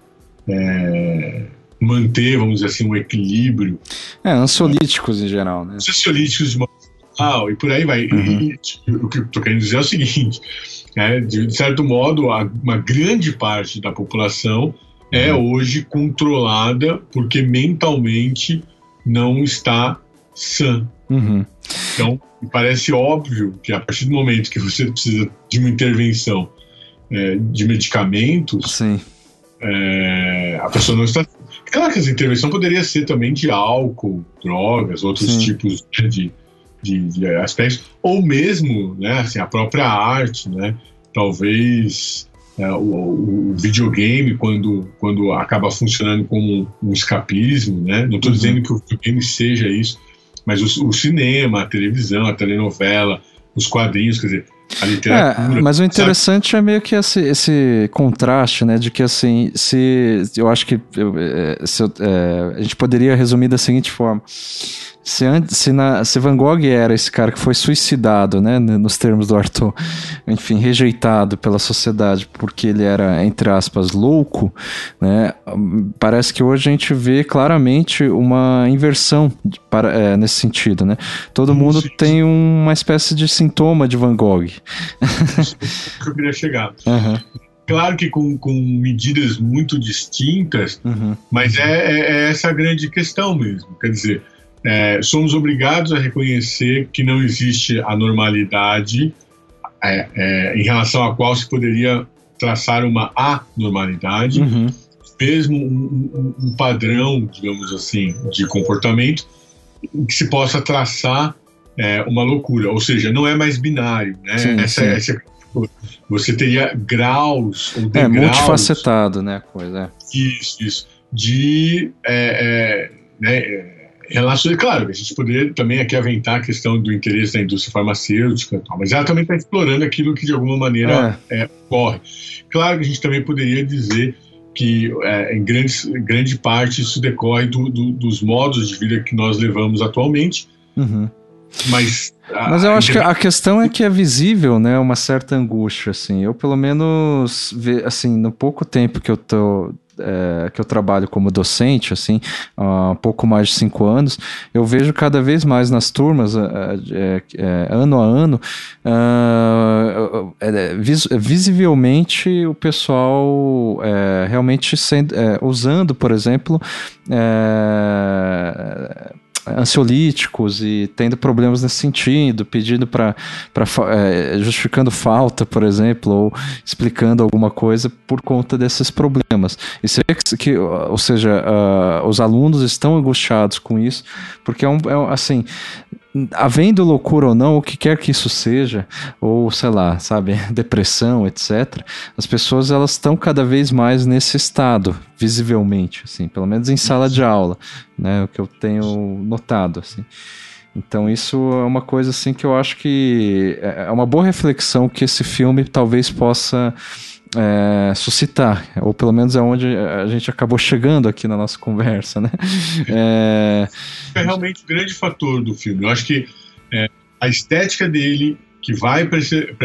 é, manter, vamos dizer assim, um equilíbrio. É, ansiolíticos em geral, né? Ansiolíticos de uma e por aí vai. Uhum. E, o que eu estou querendo dizer é o seguinte: né, de certo modo, a, uma grande parte da população é uhum. hoje controlada porque mentalmente não está sã. Uhum. Então, parece óbvio que a partir do momento que você precisa de uma intervenção é, de medicamentos, é, a pessoa não está. Claro que essa intervenção poderia ser também de álcool, drogas, outros Sim. tipos de, de, de, aspectos, ou mesmo né, assim, a própria arte, né? talvez é, o, o, videogame, quando, quando acaba funcionando como um escapismo, né? não estou uhum. dizendo que o videogame seja isso, mas o, o cinema, a televisão, a telenovela, os quadrinhos, quer dizer, a literatura. É, mas o interessante sabe? é meio que esse, esse contraste, né? De que assim, se eu acho que é, se, é, a gente poderia resumir da seguinte forma. Se, se, na, se Van Gogh era esse cara que foi suicidado, né, nos termos do Arthur, enfim, rejeitado pela sociedade porque ele era, entre aspas, louco, né, parece que hoje a gente vê claramente uma inversão para, é, nesse sentido, né? Todo mundo tem uma espécie de sintoma de Van Gogh. Que eu queria chegar. [LAUGHS] Uhum claro que com, com medidas muito distintas, uhum. mas é, é, é, essa a grande questão mesmo. Quer dizer, é, somos obrigados a reconhecer que não existe a normalidade é, é, em relação à qual se poderia traçar uma anormalidade, uhum. mesmo um, um, um, padrão, digamos assim, de comportamento que se possa traçar é, uma loucura, ou seja, não é mais binário, né? Sim, essa, sim. essa, você teria graus ou degraus, É multifacetado, né, coisa. É. Isso, isso. De é, né, relações, claro, a gente poderia também aqui aventar a questão do interesse da indústria farmacêutica, mas ela também está explorando aquilo que de alguma maneira é. É, ocorre. Claro que a gente também poderia dizer que é, em grande, grande parte isso decorre do, do, dos modos de vida que nós levamos atualmente, uhum. mas mas eu acho que a questão é que é visível, né, uma certa angústia, assim. Eu, pelo menos, assim, no pouco tempo que eu tô é, que eu trabalho como docente, assim, há pouco mais de cinco anos, eu vejo cada vez mais nas turmas, é, é, ano a ano, vis, visivelmente o pessoal realmente sendo, usando, por exemplo, ansiolíticos e tendo problemas nesse sentido, pedindo para é, justificando falta, por exemplo, ou explicando alguma coisa por conta desses problemas. E você que, que ou seja, uh, os alunos estão angustiados com isso, porque é um, é assim, havendo loucura ou não, o que quer que isso seja, ou sei lá, sabe, [LAUGHS] depressão, etc., as pessoas elas estão cada vez mais nesse estado, visivelmente, assim, pelo menos em sala de aula, né, o que eu tenho notado, assim. Então isso é uma coisa assim que eu acho que é, é uma boa reflexão que esse filme talvez possa é, suscitar, ou pelo menos é onde a gente acabou chegando aqui na nossa conversa, né? [LAUGHS] É, é realmente um grande fator do filme. Eu acho que é, a estética dele, que vai para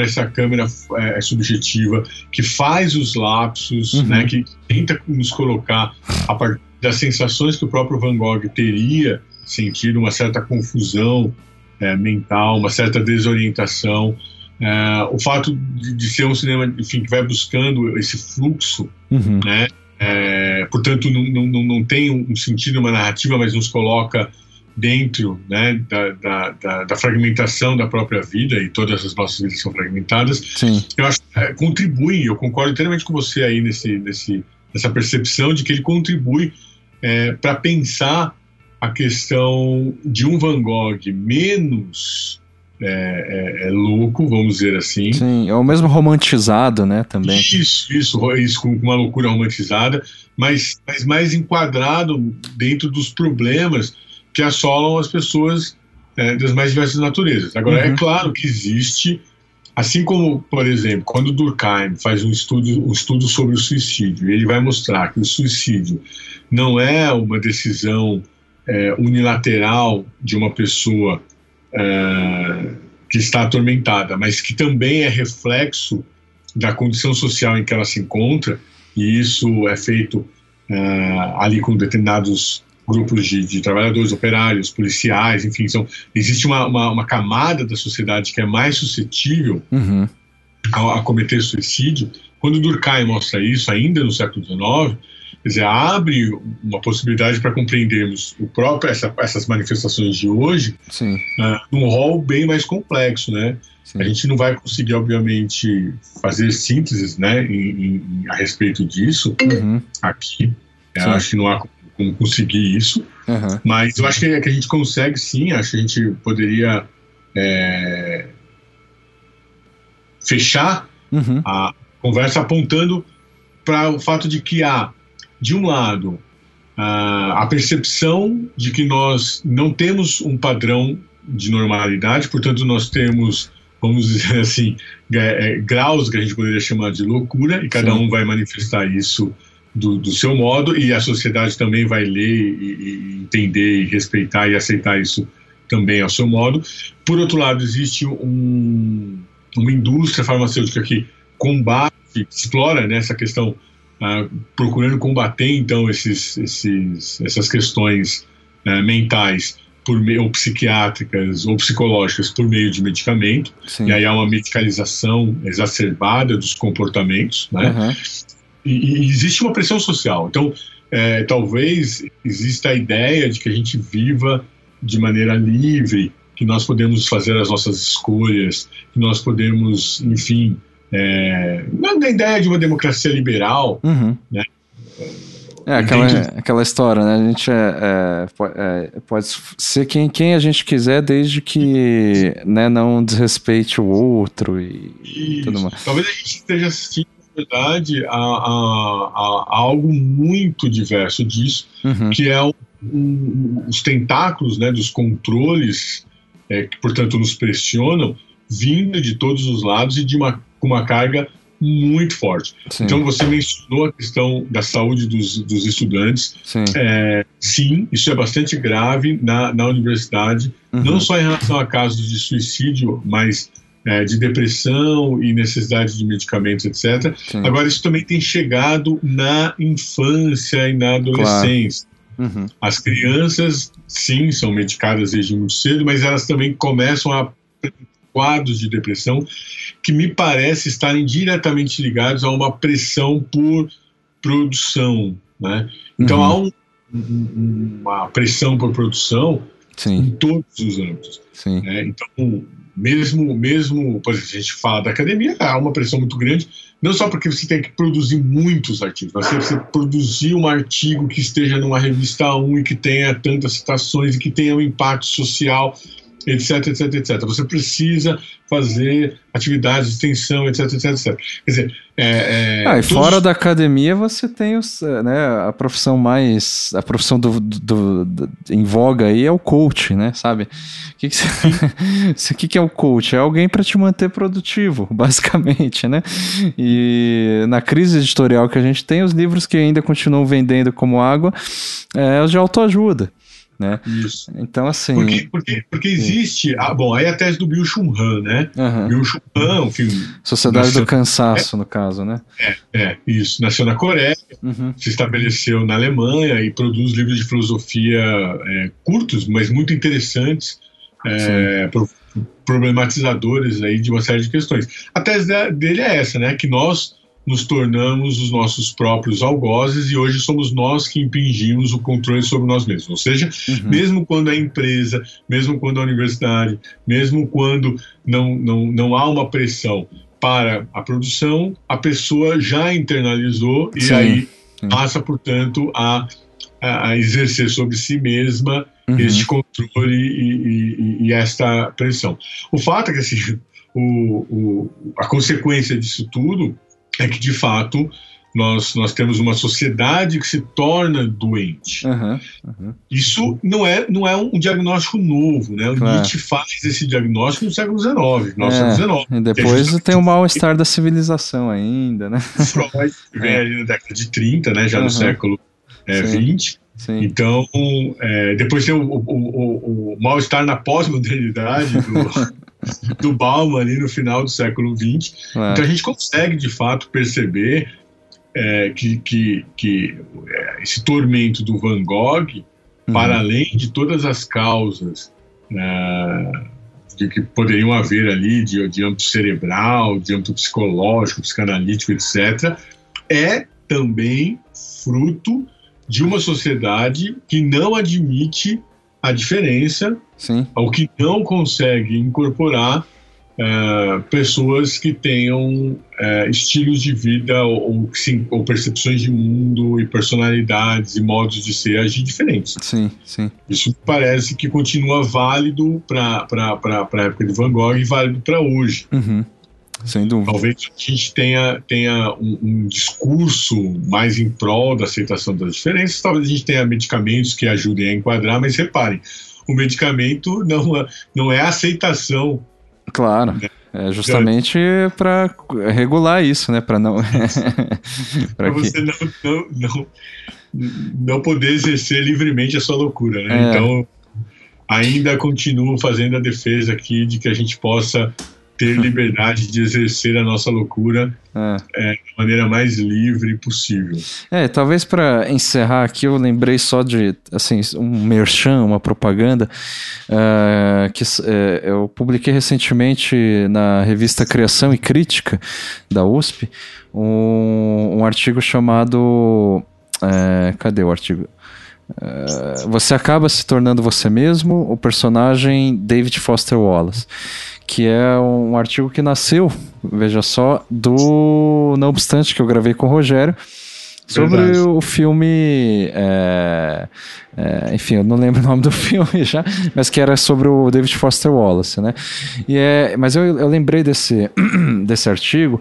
essa câmera é, subjetiva, que faz os lapsos, uhum. né, que tenta nos colocar a partir das sensações que o próprio Van Gogh teria sentido, uma certa confusão é, mental, uma certa desorientação. É, o fato de, de, ser um cinema enfim, que vai buscando esse fluxo, uhum. né, é, portanto, não, não, não tem um sentido, uma narrativa, mas nos coloca dentro né, da, da, da, da, fragmentação da própria vida, e todas as nossas vidas são fragmentadas, Sim. eu acho que é, contribui, eu concordo inteiramente com você aí nesse, nesse, nessa percepção de que ele contribui é, para pensar a questão de um Van Gogh menos é, é, é, louco, vamos dizer assim. Sim, é o mesmo romantizado, né, também. Isso, isso, isso com uma loucura romantizada, mas, mas mais enquadrado dentro dos problemas que assolam as pessoas é, das mais diversas naturezas. Agora, é uhum. é claro que existe, assim como, por exemplo, quando Durkheim faz um estudo, um estudo sobre o suicídio, ele vai mostrar que o suicídio não é uma decisão é, unilateral de uma pessoa é, que está atormentada, mas que também é reflexo da condição social em que ela se encontra, e isso é feito é, ali com determinados grupos de, de, trabalhadores, operários, policiais, enfim, são, existe uma, uma, uma, camada da sociedade que é mais suscetível uhum. a, a, cometer suicídio. Quando Durkheim mostra isso, ainda no século XIX, quer dizer, abre uma possibilidade para compreendermos o próprio essa, essas manifestações de hoje Sim. Uh, num rol bem mais complexo, né? Sim. A gente não vai conseguir, obviamente, fazer sínteses, né, em, em, a respeito disso uhum. aqui. Eu acho que não há como conseguir isso. Uhum. Mas eu acho que, que, a gente consegue sim, acho que a gente poderia é, fechar uhum. a conversa apontando para o fato de que há, de um lado, a, percepção de que nós não temos um padrão de normalidade, portanto, nós temos vamos dizer assim, é, graus que a gente poderia chamar de loucura, e cada Sim. um vai manifestar isso do, do, seu modo e a sociedade também vai ler e, e, entender e respeitar e aceitar isso também ao seu modo. Por outro lado, existe um, uma indústria farmacêutica que combate, explora né, essa questão, uh, procurando combater então esses, esses, essas questões uh, mentais por meio, ou psiquiátricas ou psicológicas por meio de medicamento, Sim. e aí há uma medicalização exacerbada dos comportamentos, né? Uhum. E, e existe uma pressão social. Então, é, talvez exista a ideia de que a gente viva de maneira livre, que nós podemos fazer as nossas escolhas, que nós podemos, enfim, é, na ideia de uma democracia liberal, uhum. né? É aquela, aquela história, né? A gente é, é, é, pode ser quem, quem a gente quiser, desde que né, não desrespeite o outro e Isso. tudo mais. Talvez a gente esteja assistindo verdade, há, há, há, algo muito diverso disso, uhum. que é o, o, os tentáculos né, dos controles, é, que, portanto, nos pressionam, vindo de todos os lados e de uma, com uma carga muito forte. Sim. Então, você mencionou a questão da saúde dos, dos estudantes. Sim. É, sim. isso é bastante grave na, na universidade, uhum. não só em relação a casos de suicídio, mas é, de depressão e necessidade de medicamentos, etc. Sim. Agora, isso também tem chegado na infância e na adolescência. Claro. Uhum. As crianças, sim, são medicadas desde muito cedo, mas elas também começam a quadros de depressão que me parece estarem diretamente ligados a uma pressão por produção, né? Então uhum. há um, um, uma pressão por produção Sim. em todos os âmbitos. Né? Então mesmo, mesmo, por exemplo, a gente fala da academia, há uma pressão muito grande, não só porque você tem que produzir muitos artigos, mas você produzir um artigo que esteja numa revista 1 e que tenha tantas citações e que tenha um impacto social etc, etc, etc. Você precisa fazer atividades de extensão, etc, etc, etc. Quer dizer, é, é, ah, e todos... fora da academia você tem os, né, a profissão mais, a profissão do, do, do, em voga aí é o coach, né, sabe? O que, que, você, [LAUGHS] que, que é o coach? É alguém para te manter produtivo, [LAUGHS] basicamente, né? E na crise editorial que a gente tem, os livros que ainda continuam vendendo como água é os de autoajuda né? Isso. Então, assim... Porque, porque, porque existe... Ah, bom, aí a tese do Bill Chun Han, né? Uhum. Bill Han, enfim... Sociedade nasceu, do Cansaço, no caso, né? É, é, isso. Nasceu na Coreia, uhum. se estabeleceu na Alemanha e produz livros de filosofia é, curtos, mas muito interessantes, é, problematizadores aí de uma série de questões. A tese dele é essa, né? Que nós nos tornamos os nossos próprios algozes e hoje somos nós que impingimos o controle sobre nós mesmos. Ou seja, uhum. mesmo quando a empresa, mesmo quando a universidade, mesmo quando não, não, não há uma pressão para a produção, a pessoa já internalizou e Sim. aí passa, portanto, a, a exercer sobre si mesma uhum. este controle e, e, e, esta pressão. O fato é que assim, [LAUGHS] o, o, a consequência disso tudo é que, de fato, nós, nós temos uma sociedade que se torna doente. Uhum, uhum. Isso não é, não é um diagnóstico novo, né? O claro. Nietzsche faz esse diagnóstico no século XIX, no é, século XIX. E depois é tem o mal-estar da civilização ainda, né? [LAUGHS] Freud vem é. ali na década de 30, né? Já uhum. no século é, 20. Sim. Então, é, depois tem o, o, o, o mal-estar na pós-modernidade [LAUGHS] do, do Bauman ali no final do século XX. É. Então a gente consegue, de fato, perceber é, que, que, que é, esse tormento do Van Gogh, uhum. para além de todas as causas né, de que poderiam haver ali, de, de âmbito cerebral, de âmbito psicológico, psicanalítico, etc., é também fruto de uma sociedade que não admite a diferença, Sim. ou que não consegue incorporar é, pessoas que tenham é, estilos de vida ou, sim, ou, percepções de mundo e personalidades e modos de ser agir diferentes. Sim, sim. Isso parece que continua válido para a época de Van Gogh e válido para hoje. Uhum. Sem dúvida. Talvez a gente tenha, tenha um, um, discurso mais em prol da aceitação das diferenças, talvez a gente tenha medicamentos que ajudem a enquadrar, mas reparem, o medicamento não, é, não é aceitação. Claro. Né? É justamente para regular isso, né? Para não. [LAUGHS] para você não, não, não, não poder exercer livremente a sua loucura, né? É. Então, ainda continuo fazendo a defesa aqui de que a gente possa ter liberdade de exercer a nossa loucura é. É, da maneira mais livre possível. É, talvez para encerrar aqui, eu lembrei só de assim, um merchan, uma propaganda uh, que uh, eu publiquei recentemente na revista Criação e Crítica da USP um, um artigo chamado. Uh, cadê o artigo? você acaba se tornando você mesmo, o personagem David Foster Wallace que é um artigo que nasceu, veja só, do Não Obstante, que eu gravei com o Rogério, sobre Verdade. o filme. É, é, enfim, eu não lembro o nome do [LAUGHS] filme já, mas que era sobre o David Foster Wallace, né? E é, mas eu, eu lembrei desse, [CLEARS THROAT] desse artigo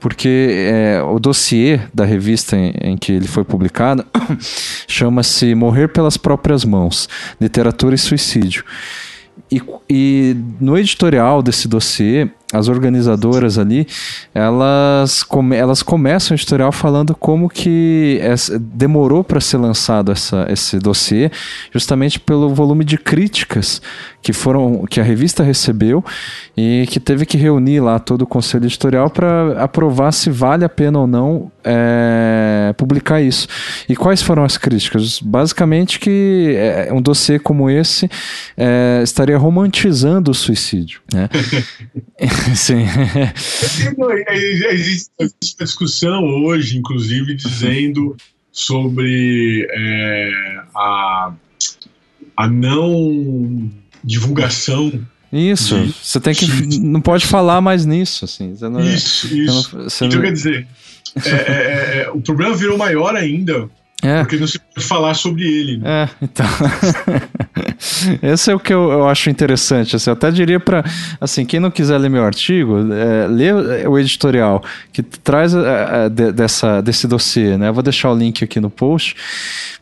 porque é, o dossiê da revista em, em que ele foi publicado [CLEARS THROAT] chama-se Morrer pelas Próprias Mãos Literatura e Suicídio. E, e, no editorial desse dossiê, as organizadoras ali, elas, come, elas começam o editorial falando como que essa, demorou para ser lançado essa, esse dossiê, justamente pelo volume de críticas que foram que a revista recebeu e que teve que reunir lá todo o conselho editorial para aprovar se vale a pena ou não é, publicar isso. E quais foram as críticas? Basicamente que é, um dossiê como esse é, estaria romantizando o suicídio. Né? [LAUGHS] [LAUGHS] Sim. Existe uma discussão hoje, inclusive, dizendo sobre é, a, a não divulgação. Isso, de, você tem que. Não pode falar mais nisso, assim. Não, isso, isso. Não, então, não... quer dizer, é, é, é, o problema virou maior ainda é. Porque não se pode falar sobre ele. Né? É, então. [LAUGHS] Esse é o que eu, eu acho interessante. Assim, eu até diria para assim, quem não quiser ler meu artigo, é, lê o editorial que traz é, é de, dessa, desse dossiê. Né? Eu vou deixar o link aqui no post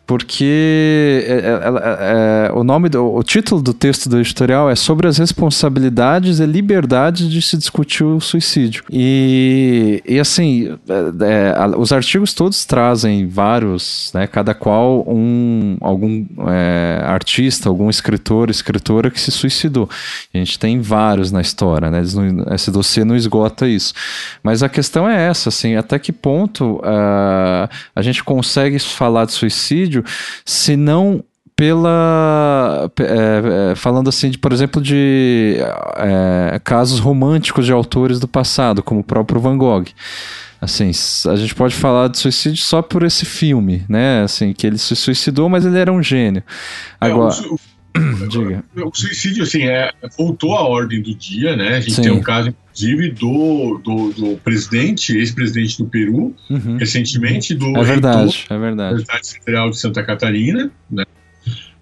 porque é, é, é, o nome do, o título do texto do editorial é sobre as responsabilidades e liberdades de se discutir o suicídio e, e assim é, é, os artigos todos trazem vários né? Cada qual um algum é, artista, algum escritor, escritora que se suicidou. A gente tem vários na história, né? Não, esse dossiê não esgota isso. Mas a questão é essa, assim, até que ponto uh, a gente consegue falar de suicídio se não pela é, é, falando assim de por exemplo de é, casos românticos de autores do passado como o próprio Van Gogh assim a gente pode falar de suicídio só por esse filme né? Assim que ele se suicidou mas ele era um gênio. Agora é, o, o, [CLEARS THROAT] diga. o suicídio assim é, voltou à ordem do dia né? A gente Sim. tem um caso inclusive do, do, do presidente ex-presidente do Peru uhum. recentemente do é verdade é verdade. da Universidade Federal de Santa Catarina né?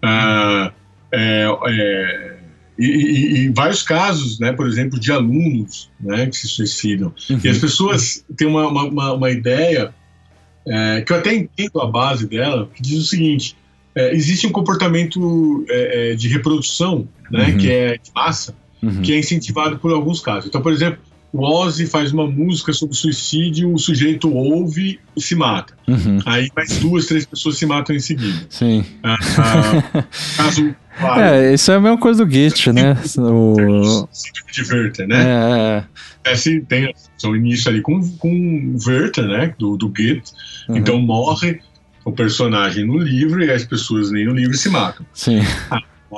Ah, é, é, e, e, e, vários casos, né, por exemplo, de alunos né, que se suicidam. Uhum. E as pessoas têm uma, uma, uma ideia, é, que eu até entendo a base dela, que diz o seguinte: é, existe um comportamento é, é, de reprodução, né, uhum. que é de massa, uhum. que é incentivado por alguns casos. Então, por exemplo, o Ozzy faz uma música sobre suicídio, o sujeito ouve e se mata. Uhum. Aí mais duas, três pessoas se matam em seguida. Sim. Ah, ah, [LAUGHS] caso. Claro, é, isso é a mesma coisa do Git, né? O... de Werther, né? É, é. É, tem o início ali com, com Werther, né? Do, do Git. Uhum. Então morre o personagem no livro e as pessoas nem no livro se matam. Sim.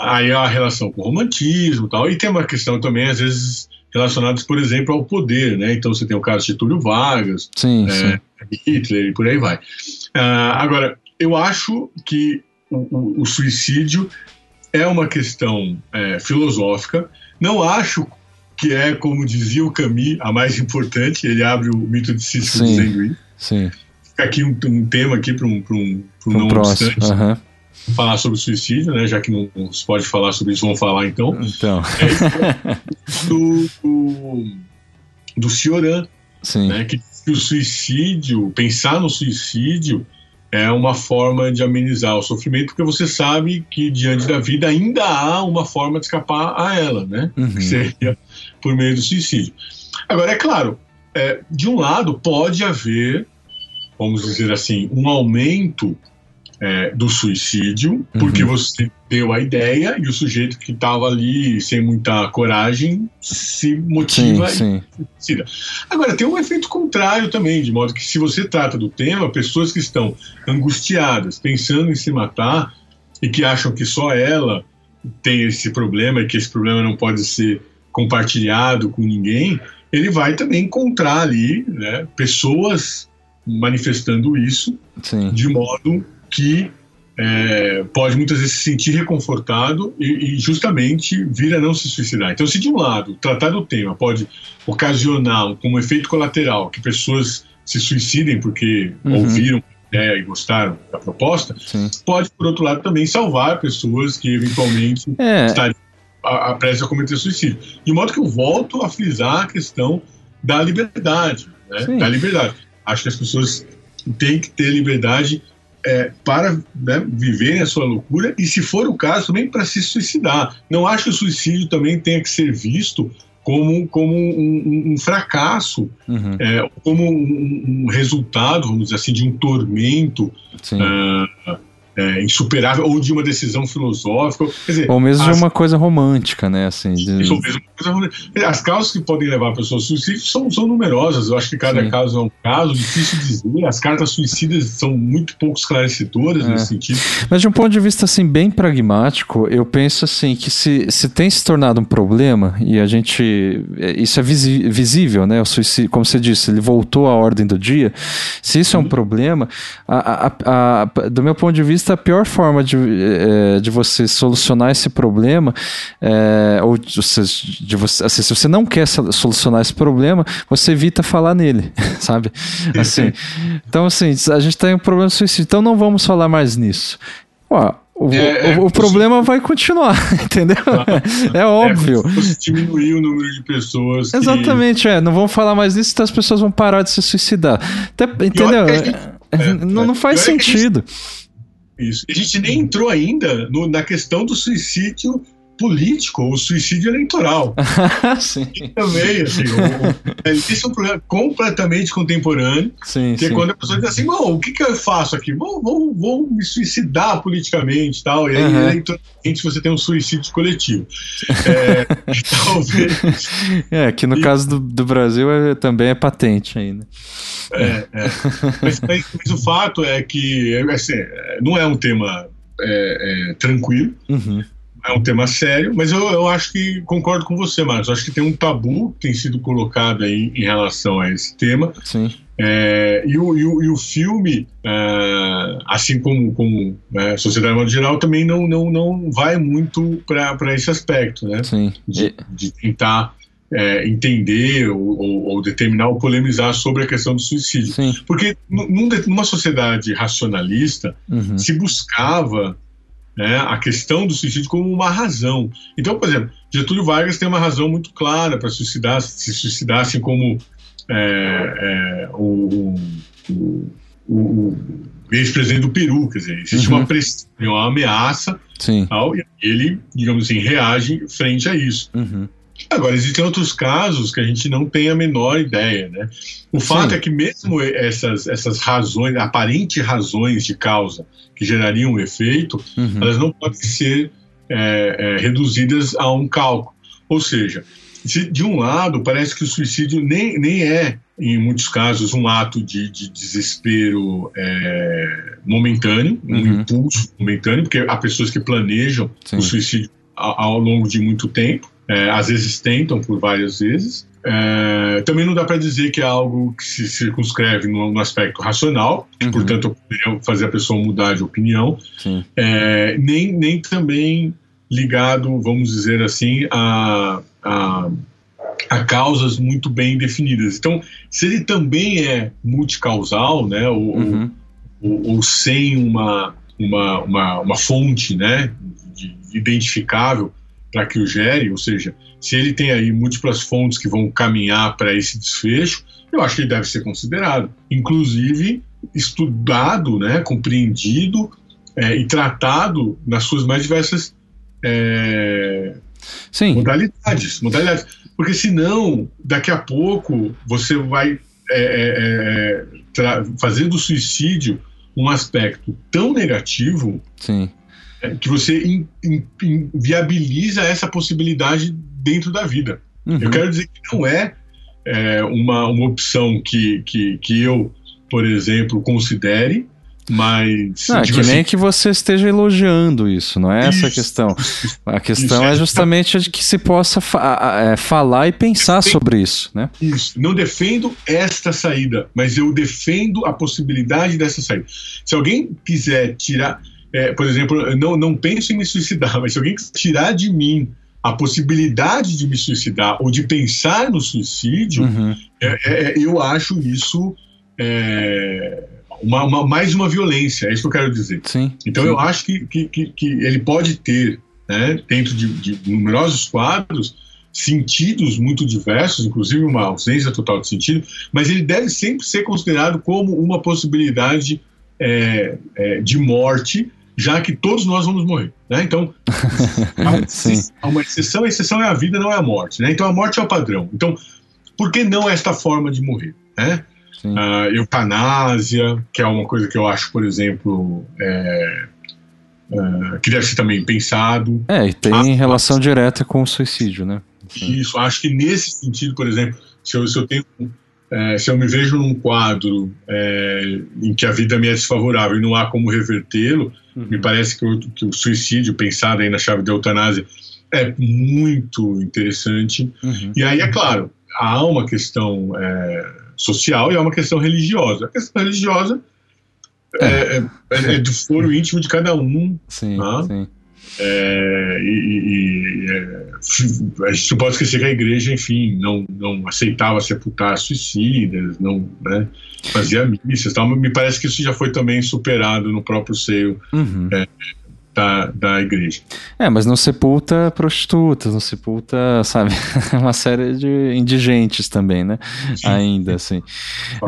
Aí a relação com o romantismo e tal. E tem uma questão também, às vezes, relacionados, por exemplo, ao poder, né? Então você tem o caso de Túlio Vargas, sim, é, sim. Hitler e por aí vai. Uh, agora, eu acho que o, o, o suicídio é uma questão é, filosófica. Não acho que é, como dizia o Camus, a mais importante. Ele abre o mito de Sísifo dizendo isso. Sim. Fica aqui um, um tema aqui para um, um, um, um não próximo. obstante. Uhum falar sobre suicídio, né? Já que não, não se pode falar sobre isso, vamos falar então. Então. É, do, do, do Cioran, Sim. Né? Que o suicídio, pensar no suicídio é uma forma de amenizar o sofrimento, porque você sabe que diante da vida ainda há uma forma de escapar a ela, né? Uhum. Que seria por meio do suicídio. Agora, é claro, é, de um lado pode haver, vamos dizer assim, um aumento é, do suicídio, porque uhum. você deu a ideia e o sujeito que estava ali sem muita coragem se motiva sim, e suicida. Agora, tem um efeito contrário também, de modo que se você trata do tema, pessoas que estão angustiadas, pensando em se matar e que acham que só ela tem esse problema e que esse problema não pode ser compartilhado com ninguém, ele vai também encontrar ali né, pessoas manifestando isso Sim. de modo que é, pode muitas vezes se sentir reconfortado e, e, justamente vir a não se suicidar. Então, se de um lado tratar do tema pode ocasionar como efeito colateral que pessoas se suicidem porque uhum. ouviram a ideia e gostaram da proposta, Sim. pode, por outro lado, também salvar pessoas que eventualmente é. estariam a, a prestes a cometer suicídio. De modo que eu volto a frisar a questão da liberdade, né? da liberdade. Acho que as pessoas têm que ter liberdade é, para né, viverem a sua loucura e, se for o caso, também para se suicidar. Não acho que o suicídio também tenha que ser visto como, como um, um fracasso, uhum. é, como um, um, resultado, vamos dizer assim, de um tormento. Uh, é, insuperável ou de uma decisão filosófica. Dizer, ou mesmo as, de uma coisa romântica, né? Assim, de... Isso, coisa romântica. As causas que podem levar a pessoa ao suicídio são, são numerosas. Eu acho que cada Sim. caso é um caso, difícil de dizer. As cartas suicidas são muito pouco esclarecedoras é. nesse sentido. Mas de um ponto de vista assim, bem pragmático, eu penso assim que se, se tem se tornado um problema, e a gente. É, isso é visível, né? O suicídio, como você disse, ele voltou à ordem do dia. Se isso é um problema, a, a, a, do meu ponto de vista, vista, a pior forma de, é, de você solucionar esse problema, é, ou de você, de você assim, se você não quer solucionar esse problema, você evita falar nele, [LAUGHS] sabe? Assim, então, assim, a gente tem um problema de suicídio, então não vamos falar mais nisso. Ué, o, é, o, o problema vai continuar, [LAUGHS] entendeu? É, é óbvio. É, diminuir o número de pessoas. Que... Exatamente, é. Não vamos falar mais disso, então as pessoas vão parar de se suicidar. Até, entendeu? Gente, é, não, não faz sentido. Isso. A gente nem entrou ainda no, na questão do suicídio político, o suicídio eleitoral. [LAUGHS] sim. E também, assim, o, o, esse é um problema completamente contemporâneo, sim, que sim. é quando a pessoa diz assim, bom, o que, que eu faço aqui? Vou, vou, vou me suicidar politicamente e tal, e aí Uhum. eleitoralmente você tem um suicídio coletivo. É, [LAUGHS] talvez... É, que no E- caso do, do Brasil é, também é patente ainda. É, é. Mas, mas- mas o fato é que assim, é, não é um tema é, é, tranquilo, Uhum. É um tema sério, mas eu, eu acho que concordo com você, Marcos. Acho que tem um tabu que tem sido colocado aí em relação a esse tema. Sim. É, e, o, e, o, e o filme, é, assim como, como né, a sociedade de modo geral, também não, não, não vai muito para esse aspecto, né? Sim. De, de tentar é, entender ou, ou, ou determinar ou polemizar sobre a questão do suicídio. sim. Porque num- numa sociedade racionalista, Uhum. se buscava né, a questão do suicídio como uma razão. Então, por exemplo, Getúlio Vargas tem uma razão muito clara para suicidar, se suicidar, assim como é, é, o, o, o- ex-presidente do Peru, quer dizer, existe Uhum. uma pressão, uma ameaça, Sim. tal, e ele, digamos assim, reage frente a isso. Uhum. Agora, existem outros casos que a gente não tem a menor ideia, né? O fato Sim. é que mesmo essas, essas razões, aparentes razões de causa que gerariam um efeito, Uhum. elas não podem ser é, é, reduzidas a um cálculo. Ou seja, se, de um lado, parece que o suicídio nem, nem é, em muitos casos, um ato de, de desespero é, momentâneo, um Uhum. impulso momentâneo, porque há pessoas que planejam Sim. o suicídio ao, ao longo de muito tempo, é, às vezes tentam por várias vezes. É, também não dá para dizer que é algo que se circunscreve no, no aspecto racional, que, Uhum. portanto, poderia fazer a pessoa mudar de opinião, é, nem, nem também ligado, vamos dizer assim, a, a, a causas muito bem definidas. Então, se ele também é multicausal, né, ou, Uhum. ou, ou sem uma, uma, uma, uma fonte né, de- identificável para que o gere, ou seja, se ele tem aí múltiplas fontes que vão caminhar para esse desfecho, eu acho que ele deve ser considerado, inclusive estudado, né, compreendido é, e tratado nas suas mais diversas é, modalidades, modalidades. Porque senão, daqui a pouco, você vai é, é, é, tra- fazer do suicídio um aspecto tão negativo Sim. É, que você in- in- in- viabiliza essa possibilidade dentro da vida. Uhum. Eu quero dizer que não é, é, uma, uma opção que, que, que eu, por exemplo, considere, mas. Não, é que nem assim, que você esteja elogiando isso, não é essa a Isso, questão. A questão Isso, é é- justamente de que se possa fa- a- é, falar e pensar Sim. sobre isso, né? Isso. Não defendo esta saída, mas eu defendo a possibilidade dessa saída. Se alguém quiser tirar, é, por exemplo, não, não penso em me suicidar, [LAUGHS] mas se alguém tirar de mim a possibilidade de me suicidar ou de pensar no suicídio, Uhum. é- é- eu acho isso é, uma, uma- mais uma violência, é isso que eu quero dizer. Sim. Então sim. eu acho que, que, que, que ele pode ter, né, dentro de, de numerosos quadros, sentidos muito diversos, inclusive uma ausência total de sentido, mas ele deve sempre ser considerado como uma possibilidade é, é, de morte, já que todos nós vamos morrer. Né? Então, [LAUGHS] há uma, exceção, a exceção é a vida, não é a morte. Né? Então a morte é o padrão. Então, por que não esta forma de morrer? Né? A eutanásia, que é uma coisa que eu acho, por exemplo, é, é, que deve ser também pensado. É, e tem Ah, relação direta com o suicídio, né? Isso, acho que nesse sentido, por exemplo, se eu, se eu tenho. É, se eu me vejo num quadro é, em que a vida me é desfavorável e não há como revertê-lo, me parece que o, que o suicídio, pensado aí na chave da eutanásia, é muito interessante. Uhum. E aí, é claro, há uma questão é, social e há uma questão religiosa. A questão religiosa é, é, é do foro íntimo de cada um. Sim, Ah. sim. é, e, e- e, é, esquecer que a igreja, enfim, não, não aceitava sepultar suicidas, não né, fazia missas. Tal, mas me parece que isso já foi também superado no próprio seio Uhum. Da, da igreja. É, mas não sepulta prostitutas, não sepulta, sabe, [LAUGHS] uma série de indigentes também, né? Sim. Ainda, assim.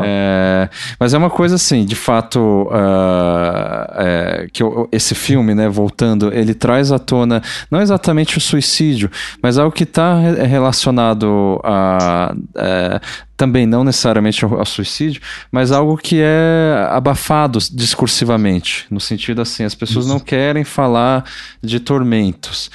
É, mas é uma coisa assim, de fato, uh, é, que eu, esse filme, né, voltando, ele traz à tona não exatamente o suicídio, mas algo que está relacionado a. É, também não necessariamente ao, ao, suicídio, mas algo que é abafado discursivamente, no sentido assim, as pessoas Isso. não querem falar de tormentos.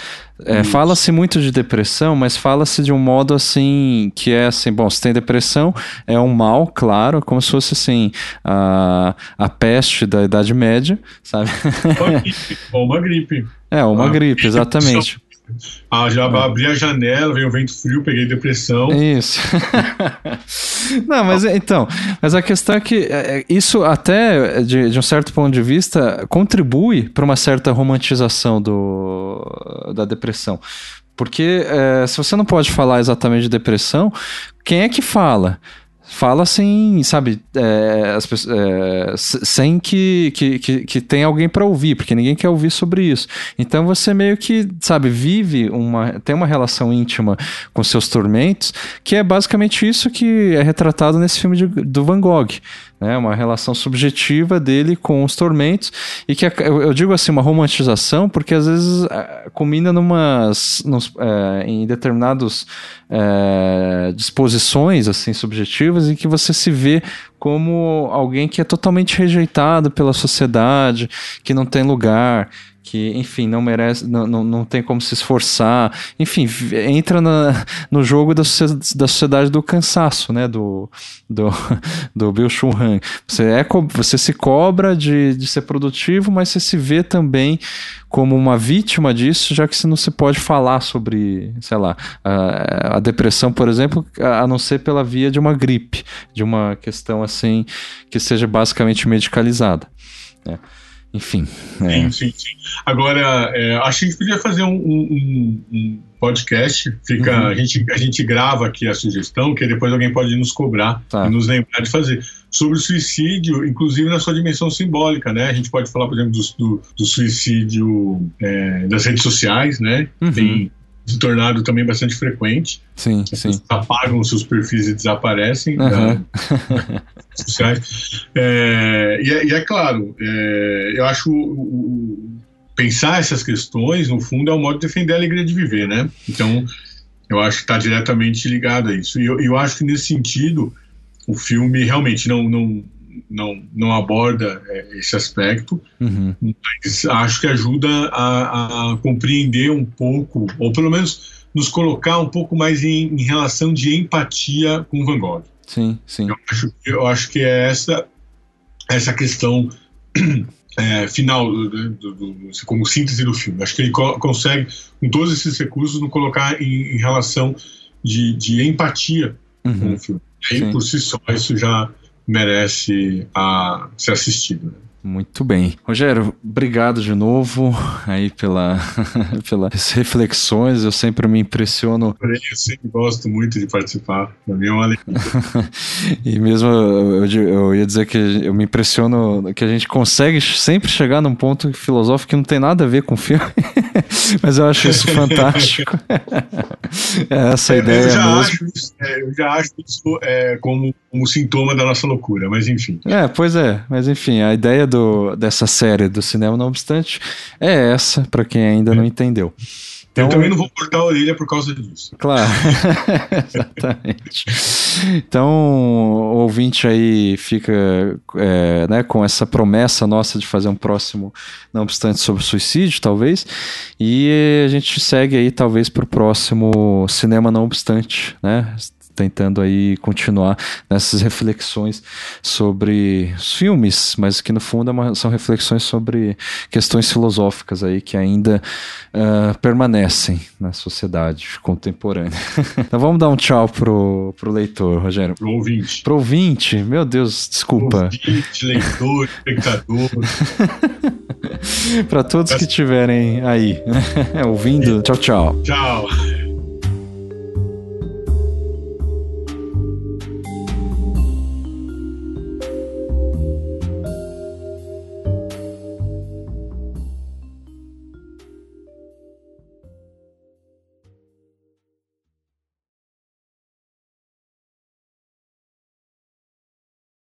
É, fala-se muito de depressão, mas fala-se de um modo assim que é assim, bom, se tem depressão é um mal, claro, como se fosse assim a, a peste da Idade Média, sabe? [LAUGHS] Ou uma gripe. É, uma ah, gripe, exatamente. [LAUGHS] Ah, já é. abri a janela, veio o vento frio, peguei depressão. Isso. [LAUGHS] Não, mas então, mas a questão é que é, é, isso até, de, de um certo ponto de vista, contribui para uma certa romantização do, da depressão. Porque é, se você não pode falar exatamente de depressão, quem é que fala? Fala sem, sabe, é, as é, sem que, que, que, que tenha alguém para ouvir, porque ninguém quer ouvir sobre isso. Então você meio que, sabe, vive uma, tem uma relação íntima com seus tormentos, que é basicamente isso que é retratado nesse filme de, do Van Gogh né? Uma relação subjetiva dele com os tormentos e que eu digo assim uma romantização porque às vezes é, combina numas, nos, é, em determinados é, disposições assim subjetivas em que você se vê como alguém que é totalmente rejeitado pela sociedade, que não tem lugar, que, enfim, não merece, não, não, não tem como se esforçar, enfim, entra na, no jogo da, da sociedade do cansaço, né, do, do, [LAUGHS] do Bill Chun Você, é, você se cobra de, de ser produtivo, mas você se vê também como uma vítima disso, já que você não se pode falar sobre, sei lá, a, a depressão, por exemplo, a não ser pela via de uma gripe, de uma questão assim, que seja basicamente medicalizada, né? Enfim. É. Sim, sim, sim. Agora, é, acho que a gente podia fazer um, um, um podcast. Fica, uhum. a, gente, a gente grava aqui a sugestão, que depois alguém pode nos cobrar tá. e nos lembrar de fazer. Sobre o suicídio, inclusive na sua dimensão simbólica, né? A gente pode falar, por exemplo, do, do, do suicídio é, das redes sociais, né? Uhum. Tem se tornado também bastante frequente. Sim, sim. apagam seus perfis e desaparecem. Uhum. Né? [LAUGHS] sociais. É, e, é, e, é, claro, é, eu acho o, o, pensar essas questões, no fundo, é um modo de defender a alegria de viver, né? Então, eu acho que está diretamente ligado a isso. E eu, eu acho que nesse sentido, o filme realmente não, não não, não aborda é, esse aspecto, uhum. mas acho que ajuda a, a, compreender um pouco, ou pelo menos nos colocar um pouco mais em, em relação de empatia com Van Gogh. Sim, sim. Eu acho, eu acho que é essa, essa questão [CLEARS THROAT] é, final, do, do, do, como síntese do filme. Acho que ele co consegue, com todos esses recursos, nos colocar em, em relação de, de empatia uhum. com o filme. E aí, por si só, isso já merece a ser assistido. Muito bem. Rogério, obrigado de novo aí pela, [LAUGHS] pelas reflexões. Eu sempre me impressiono. Eu sempre gosto muito de participar. Para mim é uma alegria. [LAUGHS] e mesmo eu, eu, ia dizer que eu me impressiono que a gente consegue sempre chegar num ponto filosófico que não tem nada a ver com o filme. [LAUGHS] Mas eu acho isso fantástico. é essa é, ideia eu já mesmo. Acho isso, é, eu já acho isso é, como um sintoma da nossa loucura, mas enfim. É, pois é. Mas enfim, a ideia do, dessa série do cinema, não obstante, é essa, para quem ainda não entendeu. Então, eu também não vou cortar a orelha por causa disso. Claro, [LAUGHS] exatamente. Então, o ouvinte aí fica é, né, com essa promessa nossa de fazer um próximo, não obstante, sobre suicídio, talvez. E a gente segue aí, talvez, para o próximo Cinema Não Obstante, né? Tentando aí continuar nessas reflexões sobre os filmes, mas que no fundo é uma, são reflexões sobre questões filosóficas aí que ainda uh, permanecem na sociedade contemporânea. [LAUGHS] então vamos dar um tchau pro, pro leitor, Rogério. Pro ouvinte. Pro ouvinte, meu Deus, desculpa. Ouvinte, leitor, [LAUGHS] espectador. para todos que estiverem aí [LAUGHS] ouvindo, tchau, tchau. Tchau.